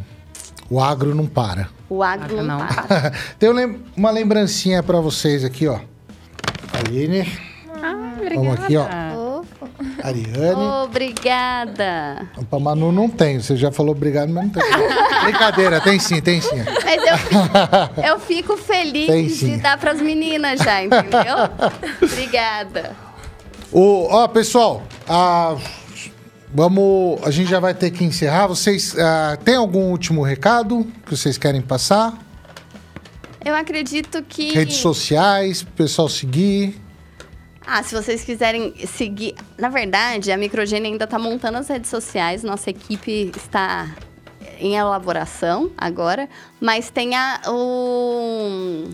O agro não para. O agro não, para. Tem um uma lembrancinha para vocês aqui, ó. Aline, Ah, Vamos aqui, ó. Ariane. Obrigada. Pra Manu não tem. Você já falou obrigado, mas não tem. Brincadeira, tem sim, tem sim. Mas eu, eu fico feliz de dar para as meninas já, entendeu? Obrigada. O, ó, pessoal, a, vamos, a gente já vai ter que encerrar. Vocês ah, têm algum último recado que vocês querem passar? Eu acredito que. Redes sociais, pessoal seguir. Ah, se vocês quiserem seguir. Na verdade, a Microgênio ainda está montando as redes sociais. Nossa equipe está em elaboração agora. Mas tem a, o,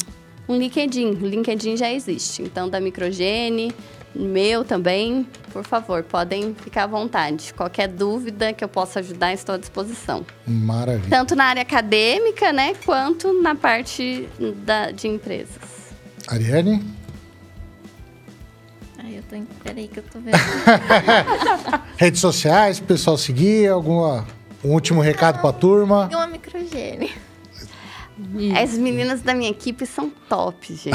um LinkedIn. O LinkedIn já existe. Então, da Microgene, meu também. Por favor, podem ficar à vontade. Qualquer dúvida que eu possa ajudar, estou à disposição. Maravilha. Tanto na área acadêmica, né? Quanto na parte da, de empresas. Ariane? Ai, eu tô. em- Peraí que eu tô vendo. Redes sociais, pro pessoal seguir, alguma um último recado pra turma. Tem uma microgene. As meninas da minha equipe são top, gente.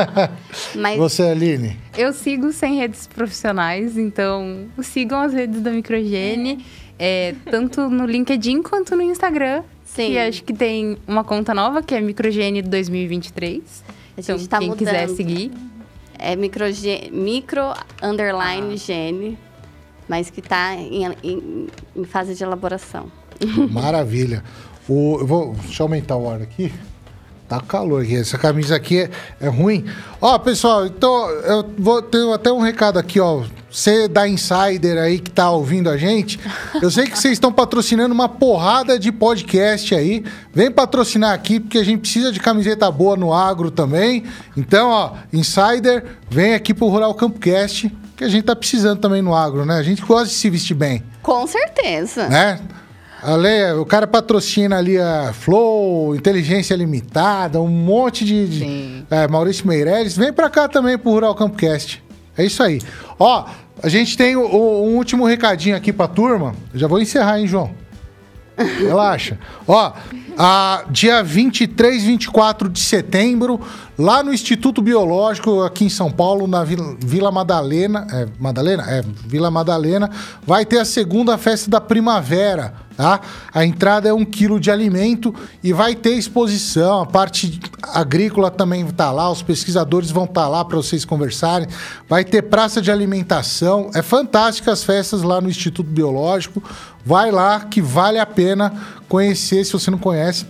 Mas Você, Aline? Eu sigo sem redes profissionais, então sigam as redes da Microgene, é, tanto no LinkedIn quanto no Instagram. Sim. Que acho que tem uma conta nova, que é Microgene 2023. A Então, gente tá quem quiser mudando. seguir. É microge- micro underline gene, mas que está em, em- em fase de elaboração. Maravilha. O, eu vou, deixa eu aumentar o ar aqui. Tá calor aqui. Essa camisa aqui é, é ruim. Ó, pessoal, então eu vou ter até um recado aqui, ó. Você da Insider aí que tá ouvindo a gente, eu sei que vocês estão patrocinando uma porrada de podcast aí. Vem patrocinar aqui, porque a gente precisa de camiseta boa no agro também. Então, ó, Insider, vem aqui pro Rural Campcast, que a gente tá precisando também no agro, né? A gente gosta de se vestir bem Com certeza. né? Ale, o cara patrocina ali a Flow, Inteligência Limitada, um monte de. de- é, Maurício Meirelles. Vem pra cá também pro Rural Campcast. É isso aí. Ó, a gente tem o- o- um último recadinho aqui pra turma. Eu já vou encerrar, hein, João? Relaxa. Ó, a, dia 23, 24 de setembro, lá no Instituto Biológico, aqui em São Paulo, na Vila, Madalena. É, Madalena? É, Vila Madalena, vai ter a segunda festa da primavera, tá? A entrada é um quilo de alimento e vai ter exposição. A parte agrícola também tá lá, os pesquisadores vão estar lá para vocês conversarem. Vai ter praça de alimentação. É fantástica as festas lá no Instituto Biológico. Vai lá que vale a pena conhecer, se você não conhece.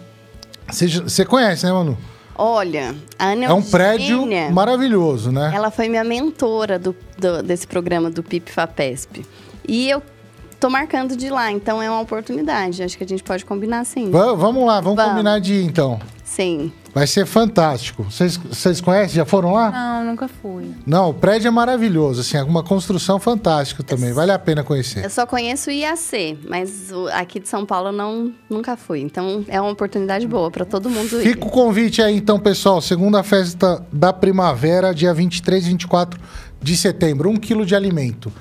Você conhece, né, Manu? Olha, a Ana É um prédio Eugênia, maravilhoso, né? Ela foi minha mentora do, do- desse programa do PIP FAPESP. E eu tô marcando de lá, então é uma oportunidade. Acho que a gente pode combinar sim. Va- vamos lá, vamos, Vamos. combinar de ir então. Sim. Vai ser fantástico. Vocês, vocês conhecem? Já foram lá? Não, nunca fui. Não, o prédio é maravilhoso, assim, é uma construção fantástica também. Vale a pena conhecer. Eu só conheço o IAC, mas aqui de São Paulo eu não, nunca fui. Então é uma oportunidade boa para todo mundo ir. Fica o convite aí, então, pessoal. Segunda festa da primavera, dia 23 e 24 de setembro. Um quilo de alimento.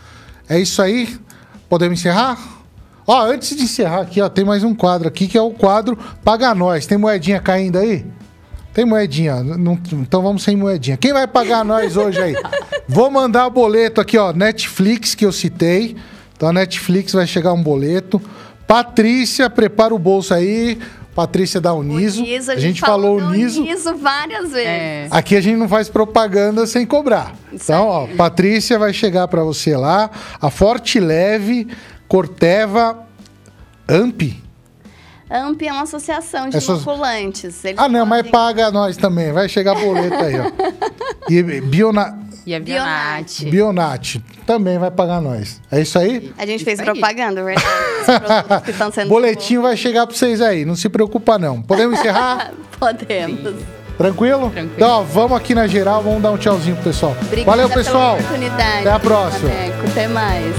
É isso aí? Podemos encerrar? Ó, antes de encerrar aqui, ó, tem mais um quadro aqui, que é o quadro Paga Nós. Tem moedinha caindo aí? Tem moedinha. Não- então vamos sem moedinha. Quem vai pagar nós hoje aí? Vou mandar o boleto aqui, ó. Netflix, que eu citei. Então a Netflix vai chegar um boleto. Patrícia, prepara o bolso aí. Patrícia da Uniso. Uniso, a, gente falou Uniso. Uniso várias vezes. É. Aqui a gente não faz propaganda sem cobrar. Isso então, ó. Patrícia vai chegar pra você lá. A Forte Leve, Corteva, Amp. AMP é uma associação de so- inoculantes. Eles Ah, não, mas podem- paga nós também. Vai chegar boleto aí, ó. E Biona, E a Bionat. Bionat também vai pagar nós. É isso aí? A gente fez Isso aí. propaganda, verdade? Os produtos que estão sendo Boletinho vai chegar pra vocês aí. Não se preocupa, não. Podemos encerrar? Podemos. Tranquilo? Tranquilo. Então, ó, vamos aqui na geral. Vamos dar um tchauzinho pro pessoal. Obrigada Valeu, pessoal. Pela oportunidade. Até a próxima. Até mais.